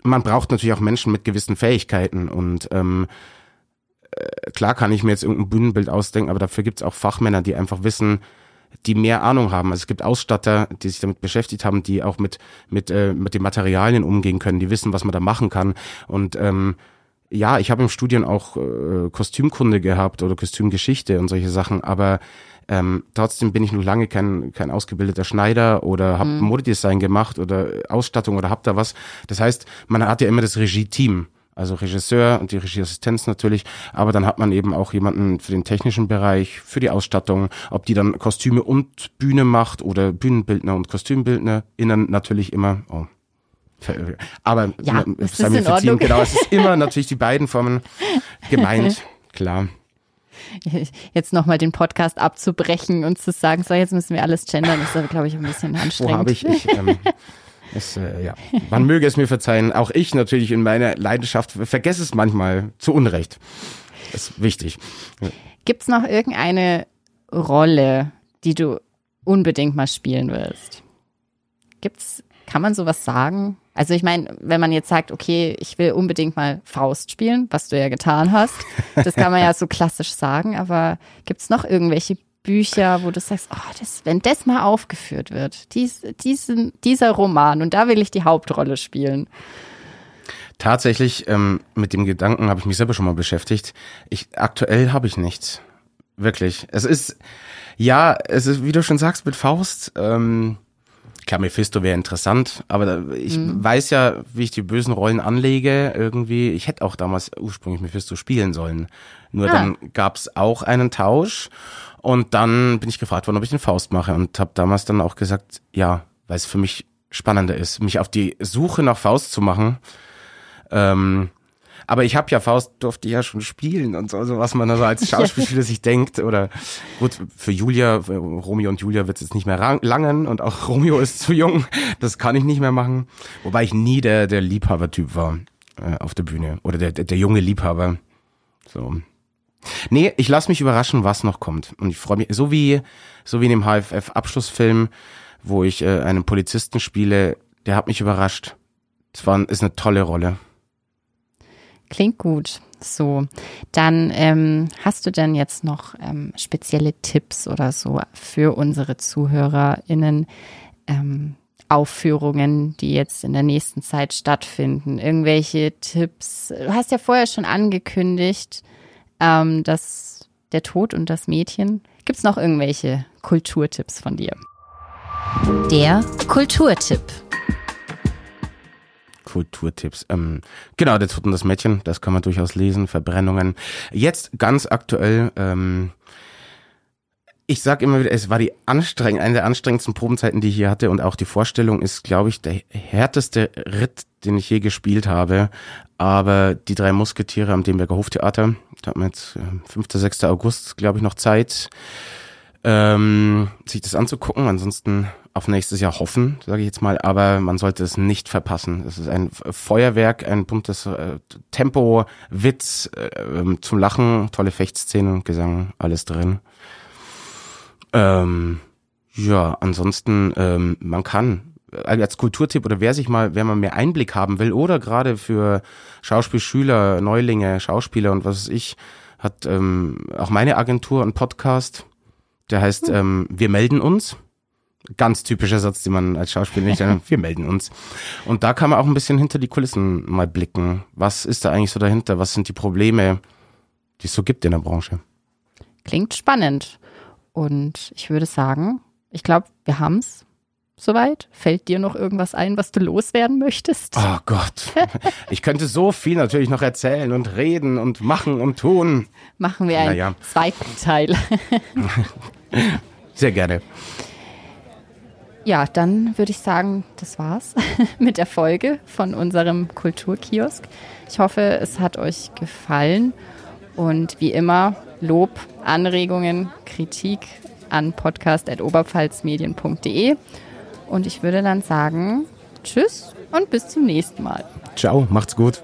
Speaker 2: man braucht natürlich auch Menschen mit gewissen Fähigkeiten und ähm, äh, klar kann ich mir jetzt irgendein Bühnenbild ausdenken, aber dafür gibt es auch Fachmänner, die einfach wissen, die mehr Ahnung haben. Also es gibt Ausstatter, die sich damit beschäftigt haben, die auch mit mit äh, mit den Materialien umgehen können, die wissen, was man da machen kann. Und ähm, ja, ich habe im Studium auch äh, Kostümkunde gehabt oder Kostümgeschichte und solche Sachen, aber ähm, trotzdem bin ich noch lange kein, kein ausgebildeter Schneider oder habe Modedesign gemacht oder Ausstattung oder hab da was. Das heißt, man hat ja immer das Regie-Team. Also Regisseur und die Regieassistenz natürlich, aber dann hat man eben auch jemanden für den technischen Bereich, für die Ausstattung, ob die dann Kostüme und Bühne macht oder Bühnenbildner und Kostümbildner, innen natürlich immer. Oh. Aber
Speaker 1: Ja, es
Speaker 2: sei
Speaker 1: ist
Speaker 2: mir verziehen, genau, es ist immer natürlich die beiden Formen gemeint, klar.
Speaker 1: Jetzt nochmal den Podcast abzubrechen und zu sagen, so jetzt müssen wir alles gendern, ist aber, glaube ich, ein bisschen
Speaker 2: Wo
Speaker 1: anstrengend.
Speaker 2: habe ich? ich ähm, es, äh, ja. Man möge es mir verzeihen. Auch ich natürlich in meiner Leidenschaft vergesse es manchmal zu Unrecht. Das ist wichtig.
Speaker 1: Gibt's noch irgendeine Rolle, die du unbedingt mal spielen willst? Gibt's, kann man sowas sagen? Also ich meine, wenn man jetzt sagt, okay, ich will unbedingt mal Faust spielen, was du ja getan hast, das kann man ja so klassisch sagen, aber gibt's noch irgendwelche Bücher, wo du sagst, oh, das, wenn das mal aufgeführt wird, dies, diesen, dieser Roman und da will ich die Hauptrolle spielen.
Speaker 2: Tatsächlich, ähm, mit dem Gedanken habe ich mich selber schon mal beschäftigt. Ich, aktuell habe ich nichts. Wirklich. Es ist, ja, es ist, wie du schon sagst, mit Faust, ähm, klar, Mephisto wäre interessant, aber ich weiß ja, wie ich die bösen Rollen anlege, irgendwie. Ich hätte auch damals ursprünglich Mephisto spielen sollen. Nur
Speaker 1: Ah.
Speaker 2: dann gab's auch einen Tausch und dann bin ich gefragt worden, ob ich den Faust mache und habe damals dann auch gesagt, ja, weil es für mich spannender ist, mich auf die Suche nach Faust zu machen. Ähm, aber ich habe ja Faust durfte ja schon spielen und so, also was man da so als Schauspieler sich denkt oder gut für Julia, für Romeo und Julia wird es jetzt nicht mehr langen und auch Romeo ist zu jung, das kann ich nicht mehr machen, wobei ich nie der der Liebhabertyp war äh, auf der Bühne oder der, der der junge Liebhaber. So. Nee, ich lasse mich überraschen, was noch kommt und ich freue mich so wie so wie in dem HFF Abschlussfilm, wo ich äh, einen Polizisten spiele, der hat mich überrascht. Es war ist eine tolle Rolle.
Speaker 1: Klingt gut. So, dann ähm, hast du denn jetzt noch ähm, spezielle Tipps oder so für unsere ZuhörerInnen? Ähm, Aufführungen, die jetzt in der nächsten Zeit stattfinden? Irgendwelche Tipps? Du hast ja vorher schon angekündigt, ähm, dass der Tod und das Mädchen. Gibt es noch irgendwelche Kulturtipps von dir? Der Kulturtipp.
Speaker 2: Kulturtipps. Ähm, genau, der Tod und das Mädchen, das kann man durchaus lesen. Verbrennungen. Jetzt ganz aktuell. Ähm, ich sag immer wieder, es war die anstrengend, eine der anstrengendsten Probenzeiten, die ich hier hatte und auch die Vorstellung ist, glaube ich, der härteste Ritt, den ich je gespielt habe. Aber die drei Musketiere am Demberger Hoftheater, da hat man jetzt äh, 5. 6. August, glaube ich, noch Zeit, ähm, sich das anzugucken. Ansonsten auf nächstes Jahr hoffen, sage ich jetzt mal, aber man sollte es nicht verpassen. Es ist ein Feuerwerk, ein buntes äh, Tempo, Witz, äh, ähm, zum Lachen, tolle Fechtszenen, Gesang, alles drin. Ähm, ja, ansonsten, ähm, man kann also als Kulturtipp oder wer sich mal, wer mal mehr Einblick haben will oder gerade für Schauspielschüler, Neulinge, Schauspieler und was weiß ich, hat ähm, auch meine Agentur einen Podcast, der heißt ähm, Wir melden uns. Ganz typischer Satz, den man als Schauspieler nicht, äh, wir melden uns. Und da kann man auch ein bisschen hinter die Kulissen mal blicken. Was ist da eigentlich so dahinter? Was sind die Probleme, die es so gibt in der Branche?
Speaker 1: Klingt spannend. Und ich würde sagen, ich glaube, wir haben's soweit. Fällt dir noch irgendwas ein, was du loswerden möchtest?
Speaker 2: Oh Gott. Ich könnte so viel natürlich noch erzählen und reden und machen und tun.
Speaker 1: Machen wir einen
Speaker 2: Naja.
Speaker 1: zweiten Teil.
Speaker 2: Sehr gerne.
Speaker 1: Ja, dann würde ich sagen, das war's mit der Folge von unserem Kulturkiosk. Ich hoffe, es hat euch gefallen. Und wie immer, Lob, Anregungen, Kritik an podcast.oberpfalzmedien.de. Und ich würde dann sagen, Tschüss und bis zum nächsten Mal.
Speaker 2: Ciao, macht's gut.